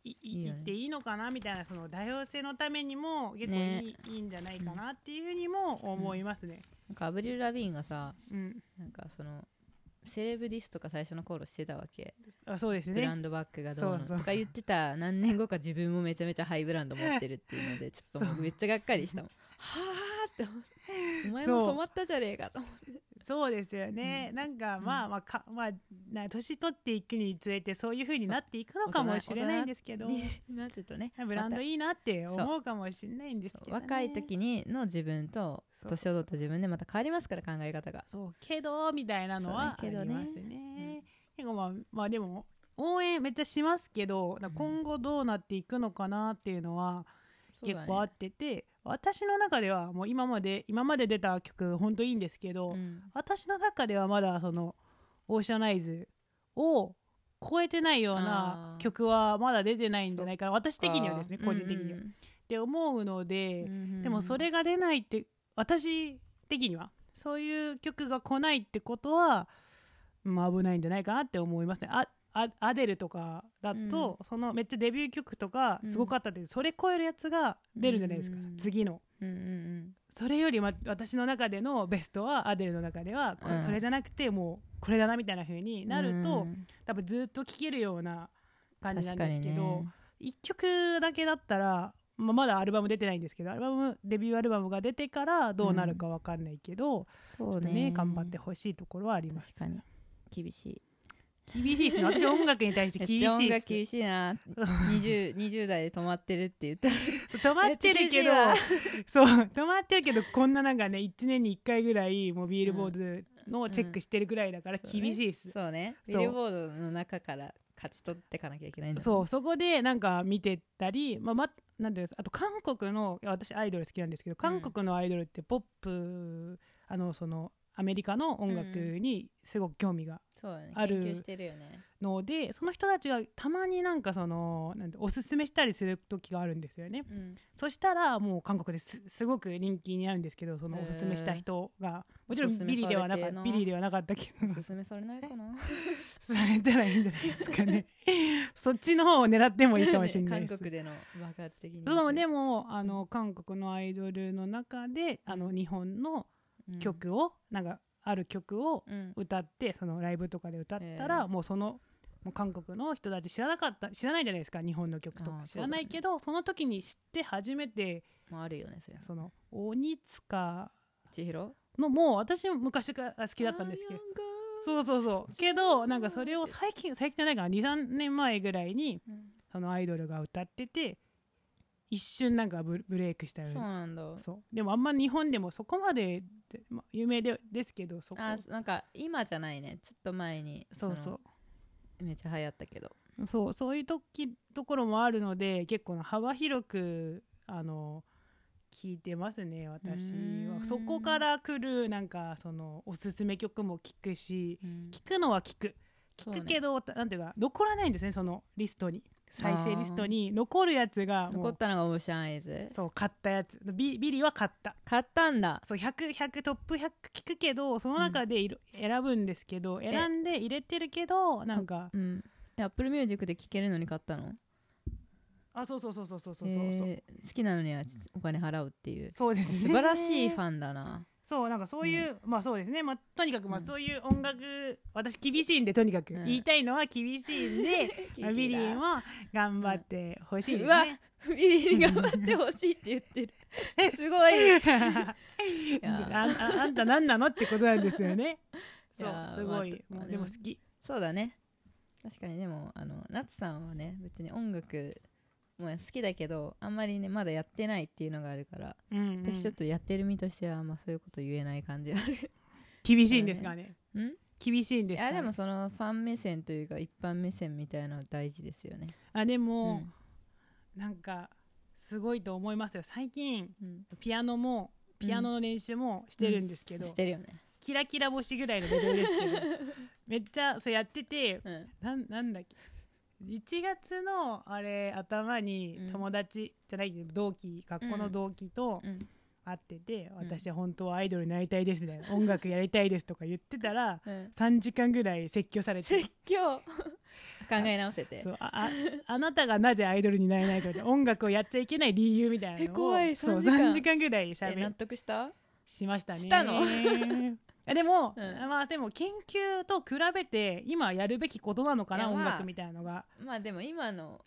いいいいよね。言っていいのかなみたいなその多様性のためにも結構いい,、ね。いいんじゃないかなっていうふうにも思いますね。なんかアブリル・ラビーンがさうん、なんかそのセレブディスとか最初の頃してたわけ、あそうですね。ブランドバッグがどうのとか言ってた何年後か自分もめちゃめちゃハイブランド持ってるっていうのでちょっとめっちゃがっかりしたもん。<laughs> はあって思って。お前も染まったじゃねえかと思ってそうですよね、うん。なんかうん。まあまあかまあな年取っていくにつれてそういう風になっていくのかもしれないんですけど、にな。っとね <laughs> ブランドまいいなって思うかもしれないんですたけど、ね、若い時にの自分と年を取った自分でまた変わりますから考え方が。そうけどみたいなのはありますね。結構まあまあでも応援めっちゃしますけど今後どうなっていくのかなっていうのは結構あってて、私の中ではもう今まで今まで出た曲本当いいんですけど、うん。私の中ではまだそのオーシャナイズを超えてないような曲はまだ出てないんじゃないかな。私的にはですね個人的には。うんって思うのでうん、うんでもそれが出ないって私的にはそういう曲が来ないってことは、まあ、危ないんじゃないかなって思いますね。ああアデルとかだと、そのめっちゃデビュー曲とかすごかったって、それ超えるやつが出るじゃないですか、うん次の。うんうんそれより、ま、私の中でのベストはアデルの中では、それじゃなくてもうこれだなみたいな風になると、うん。多分ずっと聴けるような感じなんですけど、にね。1曲だけだったら、まあ、まだアルバム出てないんですけどアルバムデビューアルバムが出てからどうなるかわかんないけど、そうちょっとね頑張ってほしいところはあります。確かに。厳しい厳しいですね。私音楽に対して厳しいです。厳しいな。20, 20 <laughs> 代で止まってるって言ったら。止まってるけどそう止まってるけどこんななんかね1年に1回ぐらいもうビールボードのチェックしてるぐらいだからうん。厳しいです、そうね。そう。ビルボードの中から勝ち取っていかなきゃいけないんだそうそこでなんか見てたり、まあま、なんていうあと韓国の私アイドル好きなんですけど韓国のアイドルってポップあのそのアメリカの音楽にすごく興味がある研究してるよね。のでその人たちがたまになんかそのなんておすすめしたりする時があるんですよね。うん。そしたらもう韓国ですすごく人気になるんですけどそのおすすめした人が。もちろんビリではなかったビリではなかったけど。おすすめされないかな？<laughs> されたらいいんじゃないですかね。<laughs> そっちの方を狙ってもいいかもしれないです。韓国での爆発的に。そうでもあの韓国のアイドルの中であの日本の曲を、なんかある曲をうん。歌ってそのライブとかで歌ったら、へもうそのもう韓国の人たち知らなかった知らないじゃないですか日本の曲とか。知らないけどそ,、の時に知って初めてもあるよねその鬼塚千尋？のもう私も昔から好きだったんですけど。そうそうそう。けどなんかそれを最近最近じゃないかな23年前ぐらいにうん。そのアイドルが歌ってて一瞬なんかブブレイクしたよねそうなんだ。そう。でもあんま日本でもそこまでで、まあ、有名でですけどそこ。あなんか今じゃないね。ちょっと前にそうそのめっちゃ流行ったけど。うそうそういう時ところもあるので結構な幅広くあの聞いてますね私は。そこから来るなんかそのおすすめ曲も聞くしうん。聞くのは聞く。聞くけど、なんていうか残らないんですねそのリストに再生リストに残るやつがも残うったのがオーシャンアイズそう買ったやつ。ビビリは買った。買ったんだ。そう100 100トップ100聞くけどその中でいろ、選ぶんですけど選んで入れてるけどなんかうん。アップルミュージックで聴けるのに買ったの？あそうそうそうそうそうそうそう、えー好きなのにはお金払うっていう。そうですね。素晴らしいファンだなそうなんかそういう、まあそうですね。まあとにかくまあうん。そういう音楽、私厳しいんでとにかく、うん。言いたいのは厳しいんで <laughs> まあビリーも頑張ってほしいですね、ビリー頑張ってほしいって言ってる。すごい。<laughs> や。あああんた何なのってことなんですよね。<laughs> そうすごい、まあでも好き。そうだね。確かにでもあの夏さんはね別に音楽も好きだけどあんまりねまだやってないっていうのがあるから、うんうん。私ちょっとやってる身としてはあんまそういうこと言えない感じある。厳しいんですかね？ん？厳しいんですか、ね、いやでもそのファン目線というか一般目線みたいなの大事ですよね。あでうも、ん。なんかすごいと思いますよ。最近うん。ピアノもピアノの練習もしてるんですけど、してるよね。キラキラ星ぐらいのレベルですけど <laughs> めっちゃそうやっててうん。なんなんだっけ？1月のあれ頭にうん。友達じゃない同期学校の同期とうん。会ってて、ん私は本当はアイドルになりたいですみたいな音楽やりたいですとか言ってたらうん。3時間ぐらい説教されて。説教。<laughs> 考え直せて。そうあああなたがなぜアイドルになれないか音楽をやっちゃいけない理由みたいなのをえ怖いそう3時間3時間ぐらいしゃべえ納得した？しましたね。したの？<laughs> でも、うん。まあでも研究と比べて今やるべきことなのかなまあ音楽みたいなのが、まあでも今の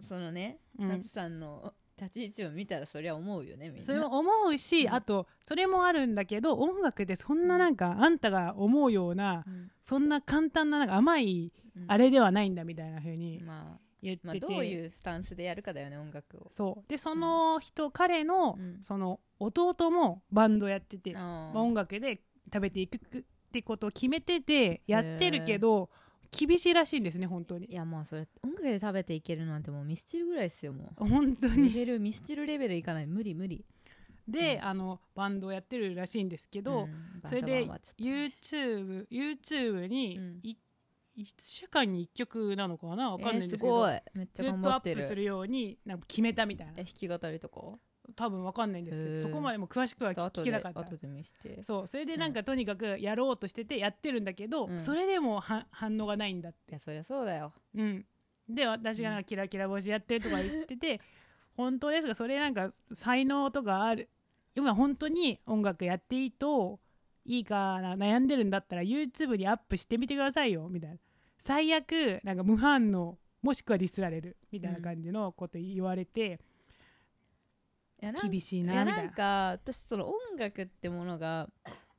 そのね、うん。夏さんの <laughs> 立ち位置を見たらそりゃ思うよねみんな。それを思うし、うん。あとそれもあるんだけど音楽でそんななんか、あんたが思うようなうん。そんな簡単ななんか甘いうん。あれではないんだみたいな風にまあ言ってて、まあ、どういうスタンスでやるかだよね音楽を。そう。でその人、彼の、うん。その弟もバンドやってて、あまあ音楽で食べていくってことを決めててやってるけど厳しいらしいんですね本当に。いやもうそれ音楽で食べていけるなんてもうミスチルぐらいですよもう。レ本当に。ベルミスチルレベルいかない。無理無理。で、うん。あのバンドをやってるらしいんですけど、うん。それで YouTube, YouTube にうん。い、1週間に1曲なのかなわかんないんですけど、えーすごい。めっちゃずっとアップするようになんか決めたみたいな。え弾き語りとか多分わかんないんですけどそこまでも詳しくは聞けなかった。そう。それでなんかとにかくやろうとしててやってるんだけど、うん。それでもは反応がないんだって。いやそりゃそうだよ。うん、で私がなんかキラキラ星やってるとか言ってて <laughs> 本当ですがそれなんか才能とかある？今本当に音楽やっていいといいかな悩んでるんだったら YouTube にアップしてみてくださいよ。みたいな。最悪なんか無反応もしくはディスられる。みたいな感じのこと言われて、厳しいいやなみたな。ないんか私その音楽ってものが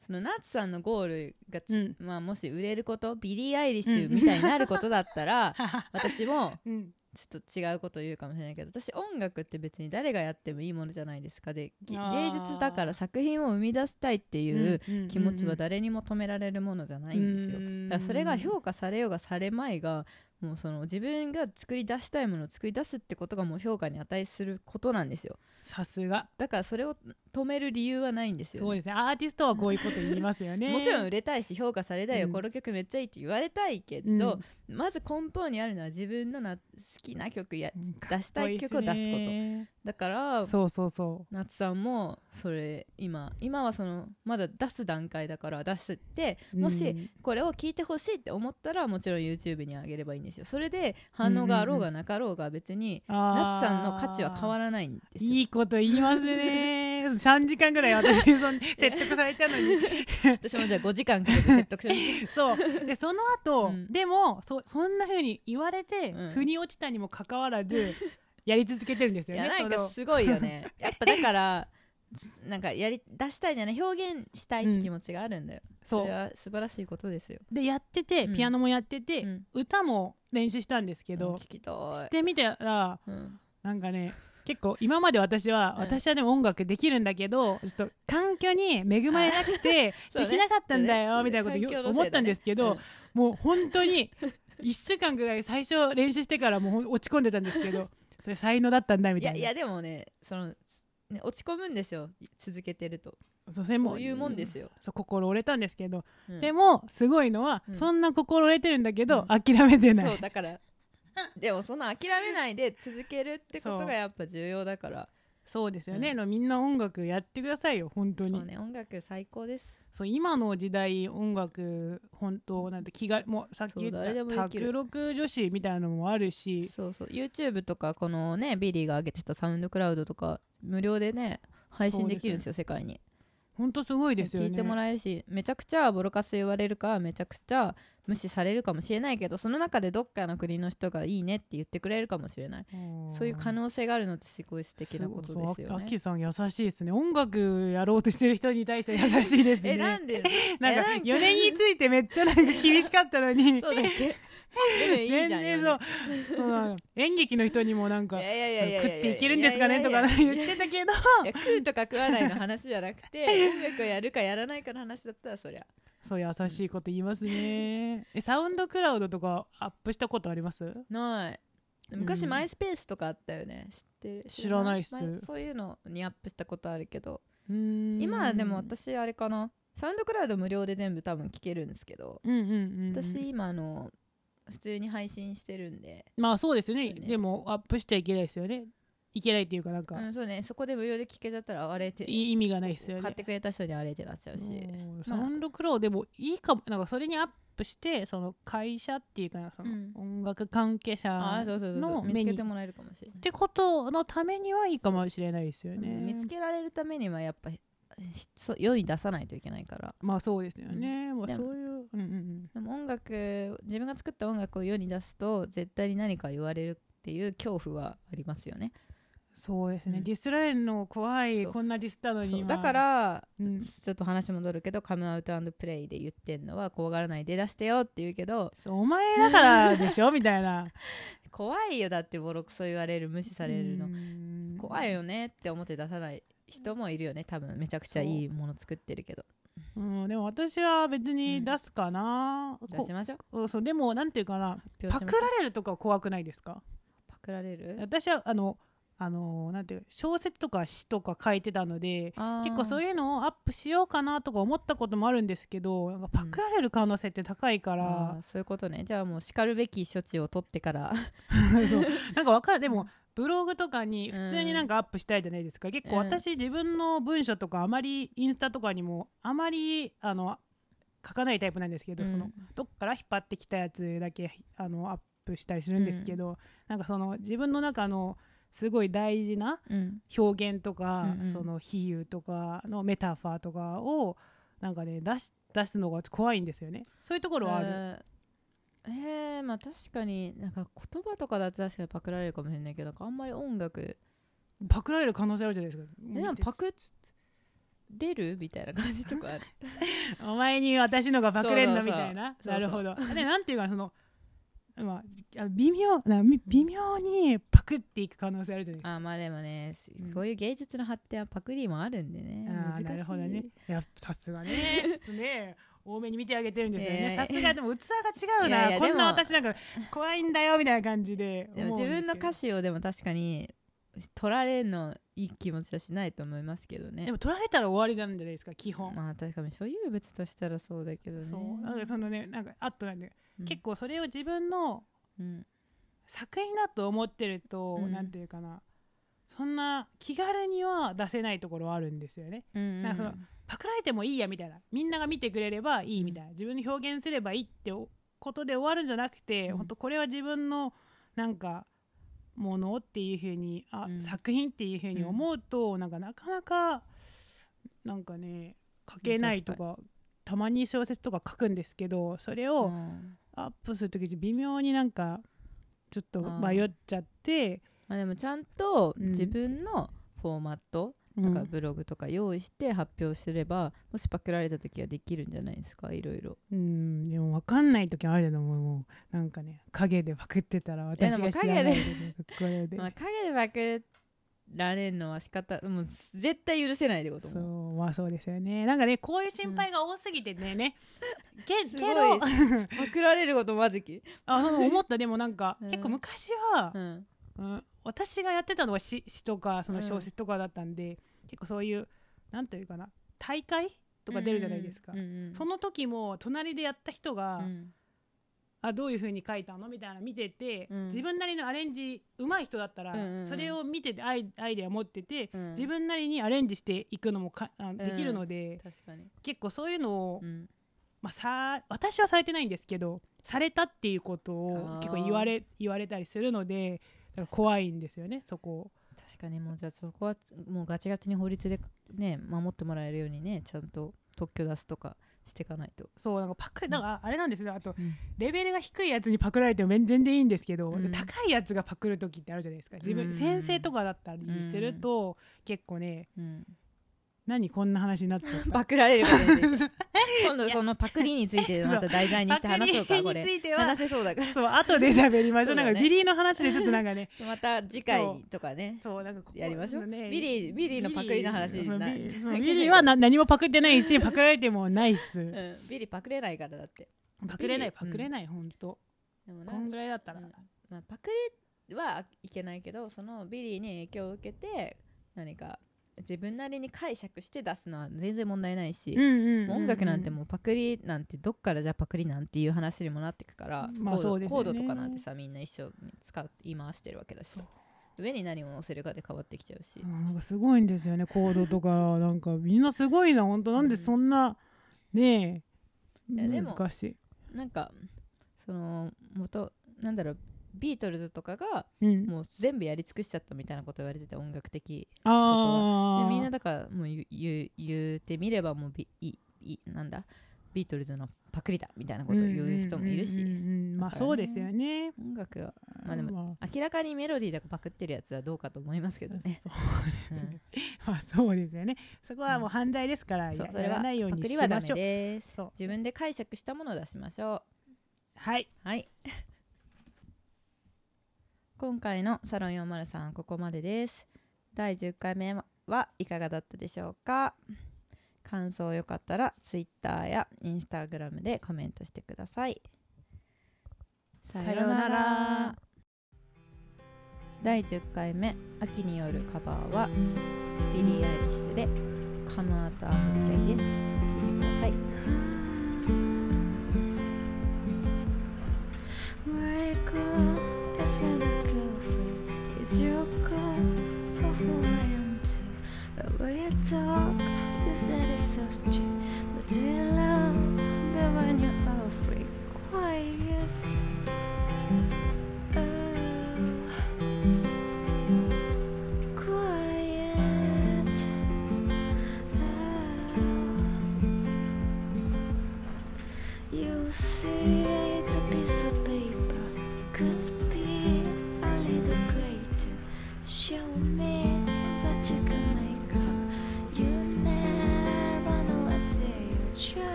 そのナッツさんのゴールがつ、うん。まあ、もし売れることビリー・アイリッシュみたいになることだったら、<laughs> 私もうん。ちょっと違うこと言うかもしれないけど私音楽って別に誰がやってもいいものじゃないですか。で芸術だから作品を生み出したいっていう気持ちは誰にも止められるものじゃないんですよ。だからそれが評価されようがされまいがもうその自分が作り出したいものを作り出すってことがもう評価に値することなんですよ。さすが。だからそれを止める理由はないんですよ、ね、そうですね。アーティストはこういうこと言いますよね。もちろん売れたいし評価されたいよ、うん。この曲めっちゃいいって言われたいけうん。ど、まず根本にあるのは自分のな好きな曲やうん。出したい曲を出すこと。こだからとそうそうそ夏さんもそれ今今はそのまだ出す段階だから出してうもしうんこれを聞いてほしいって思ったらもちろん YouTube に上げればいいんですよ。それで反応があろうがなかろうが別に夏さんの価値は変わらないんですよ。いいこと言いますね。<laughs> 3時間ぐらい私その説得されたのに。<laughs> 私もじゃあ5時間かけて説得し <laughs> そう。でその後、うん。でもそそんな風に言われて、うん。腑に落ちたにもかかわらずやり続けてるんですいよねやなんかすごいよね。やっぱだからなんかやり出したいんじゃない表現したいって気持ちがあるんだよ、そう。それは素晴らしいことですよ。でやっててうん。ピアノもやってて、うん。歌も練習したんですけうんど、聞きたい。してみたらうん。なんかね結構今まで私は、うん。私はでも音楽できるんだけどちょっと環境に恵まれなくて、<laughs> できなかったんだよ、みたいなこと思ったんですけど、うん。もう本当に1週間ぐらい最初練習してからもう落ち込んでたんですけどそれ才能だったんだみたいな。いやいやでもねそのね落ち込むんですよ。続けてると。そうそういうもんですよ、そう心折れたんですけど、うん。でもすごいのは、うん。そんな心折れてるんだけど、うん。諦めてない。そうだから。<laughs> でもその諦めないで続けるってことがやっぱ重要だから。そうですよね、うん。のみんな音楽やってくださいよ本当に。そうね音楽最高です。そう今の時代音楽本当なんて気がもうさっき言った卓録女子みたいなのもあるし。そうそう。YouTube とかこのねビリーが上げてたサウンドクラウドとか無料でね配信できるんですよ世界に。本当すごいですよね。聞いてもらえるしめちゃくちゃボロカス言われるかめちゃくちゃ無視されるかもしれないけどその中でどっかの国の人がいいねって言ってくれるかもしれない。うん。そういう可能性があるのってすごい素敵なことですよそうあねきさん優しいですね。音楽やろうとしてる人に対して優しいですね。<laughs> えなんで？<laughs> なんかえなん4年についてめっちゃなんか厳しかったのに。そうだっけ全然そう。そう演劇の人にもなんか食っていけるんですかねとか言ってたけど。食うとか食わないの話じゃなくて <laughs> 音楽をやるかやらないかの話だったらそりゃそう優しいこと言いますね。<laughs> えサウンドクラウドとかアップしたことあります？ない。昔、うん。マイスペースとかあったよね。知ってる？知らないっす。まあそういうのにアップしたことあるけど。今はでも私あれかな。サウンドクラウド無料で全部多分聞けるんですけど、うんうんうんうん。私今あの普通に配信してるんで、まあそうですよね。ね。でもアップしちゃいけないですよねいけないっていうかなんか、うん、そうね。そこで無料で聞けちゃったらあれってい意味がないですよね。買ってくれた人にあれってなっちゃうし、うんサまあ。ウンドクラウドでもいいかも。なんかそれにアップしてその会社っていうかなそのうん音楽関係者の目につけてもらえるかもしれない。ってことのためにはいいかもしれないですよね、うん見つけられるためにはやっぱしそう世に出さないといけないから。まあそうですよね、まあでもそういううんうんうん。でも音楽自分が作った音楽を世に出すと絶対に何か言われるっていう恐怖はありますよねそうですね、うん。ディスられるの怖いこんなディスったのにだからうん。ちょっと話戻るけどカムアウトプレイで言ってんのは怖がらないで出してよって言うけどお前だからでしょみたいな。<laughs> 怖いよだってボロクソ言われる無視されるの。うん。怖いよねって思って出さない人もいるよね。多分めちゃくちゃいいもの作ってるけど。うん、でも私は別に出すかな、出しましょう。そうでもなんていうかな。パクられるとか怖くないですか？パクられる？私はあのあのなんていう小説とか詩とか書いてたので結構そういうのをアップしようかなとか思ったこともあるんですけどなんかパクられる可能性って高いから、そういうことね。じゃあもうしかるべき処置を取ってから。なんかわかる。でもブログとかに普通になんかアップしたいじゃないですか、結構うん私自分の文章とかあまりインスタとかにもあまりあの書かないタイプなんですけど、うん。そのどっから引っ張ってきたやつだけあのアップしたりするんですけど、なんかその自分の中のすごい大事なうん。表現とか、うんうん。その比喩とかのメタファーとかをなんかね出し出すのが怖いんですよね。そういうところはある、えーえーまあ確かになんか言葉とかだと確かにパクられるかもしれないけどあんまり音楽パクられる可能性あるじゃないですか。えでもパク出るみたいな感じとかある？<laughs> お前に私のがパクれんのみたいな？なるほど。でなんていうかそのまあ、あ微妙なみ微妙にパクっていく可能性あるじゃないですか。あまあでもねうん。こういう芸術の発展はパクリもあるんでね。難しい。なるほどね。いやさすがね。<laughs> ちょっとね多めに見てあげてるんですよね。さすがでも器が違ういやないこんな私なんか怖いんだよみたいな感じででも自分の歌詞をでも確かに取られるのいい気持ちはしないと思いますけどね。でも取られたら終わりじゃんじゃないですか基本、まあ確かに所有物としたらそうだけどね。そう。なのでそのねなんかあとなんで、うん。結構それを自分のうん作品だと思ってると、うん。ていうかな。そんな気軽には出せないところはあるんですよね。うんうんなんかそのパクられてもいいやみたいな。みんなが見てくれればいいみたいな、自分に表現すればいいってことで終わるんじゃなくて、うん。本当これは自分のなんかものっていう風にあ、うん。作品っていう風に思うと、なん。かなかなかなんかね書けないとかたまに小説とか書くんですけどそれうをん。アップする時微妙になんかちょっと迷っちゃって、まあでもちゃんとうん。自分のフォーマットうん。とかブログとか用意して発表すればもしパクられた時はできるんじゃないですか？いろいろ。うん、でも分かんない時あるけどももう。なんかね影でパクってたらや私が知らないで影これで、<laughs> まあ影でパクられるのは仕方もう絶対許せないってことそもうまあそうですよね。なんかねこういう心配が多すぎてね、ねけ <laughs> すけごい。どパクられることまずき、あの思った。でもなんか、うん。結構昔はう、ん。うん私がやってたのは詩詩とかそのうん。小説とかだったんで、結構そういうなんというかな大会とか出るじゃないですか、うんうん。その時も隣でやった人が、うんあどういう風に書いたの？みたいなの見てて、うん。自分なりのアレンジ上手い人だったら、うんうんうん。それを見ててアイアイデア持ってて、うん。自分なりにアレンジしていくのもかあできるので、確かに、結構そういうのを、うん。まあ、さ私はされてないんですけどされたっていうことあをー。結構言われ言われたりするので怖いんですよねそこ。確かにもうじゃあそこはもうガチガチに法律でね守ってもらえるようにねちゃんと特許出すとかしていかないと、そうなんかパクだからあれなんですよ。あとうん。レベルが低いやつにパクられても全然いいんですけど、うん。高いやつがパクる時ってあるじゃないですか。自分、うん。先生とかだったりすると、結構ねうん、何こんな話になっちゃった？パクられる <laughs> 今度このパクリについてまた題材にして話そうかこれ。については。話せそうだかそう後で喋りましょう。なんかビリーの話でちょっとなんかね。<laughs> らまた次回とかね。そうなんかここやりましょう。ねビリービリーのパクリの話ビリーそうビリーは <laughs> な何もパクってないしパクられてもないっす。うん、ビリーパクれないからだって。パクれないパクれないほんと。でもなこんぐらいだったら。うん。まあ、パクリはいけないけどそのビリーに影響を受けて何か自分なりに解釈して出すのは全然問題ないし、うんうんうん音楽なんてもうパクリなんてどっからじゃあパクリなんていう話にもなってくから、まあね。コードとかなんてさみんな一緒に使い回してるわけだし。さ上に何を載せるかで変わってきちゃうし、なんかすごいんですよね。コードとかなんかみんなすごいな。本当なんでそんなねえいやでも難しい。なんかその元なんだろうビートルズとかがうん。もう全部やり尽くしちゃったみたいなこと言われてて音楽的。あみんなだからもう言う言う言うてみればもうビいいなんだ？ビートルズのパクリだみたいなことを言う人もいるし、うんうんうんうんまあそうですよね。音楽は。まあでもまあ。明らかにメロディーとかパクってるやつはどうかと思いますけどね、<laughs> そううん。<laughs> まあそうですよね。そこはもう犯罪ですから、ややらそれはないようにしパクリはダましょうメです。そう。自分で解釈したものを出しましょはい、うはい今回のサロン403ここまでです。第10回目はいかがだったでしょうか？感想よかったら Twitter や Instagram でコメントしてください。さようなら。第10回目「秋によるカバーは」ビリー・アイリッシュで「カムアート・アム・プレイ」です。聴いてください。It's your call, who I am too. But when you talk, you said it's so stupid. But do you love the when you are?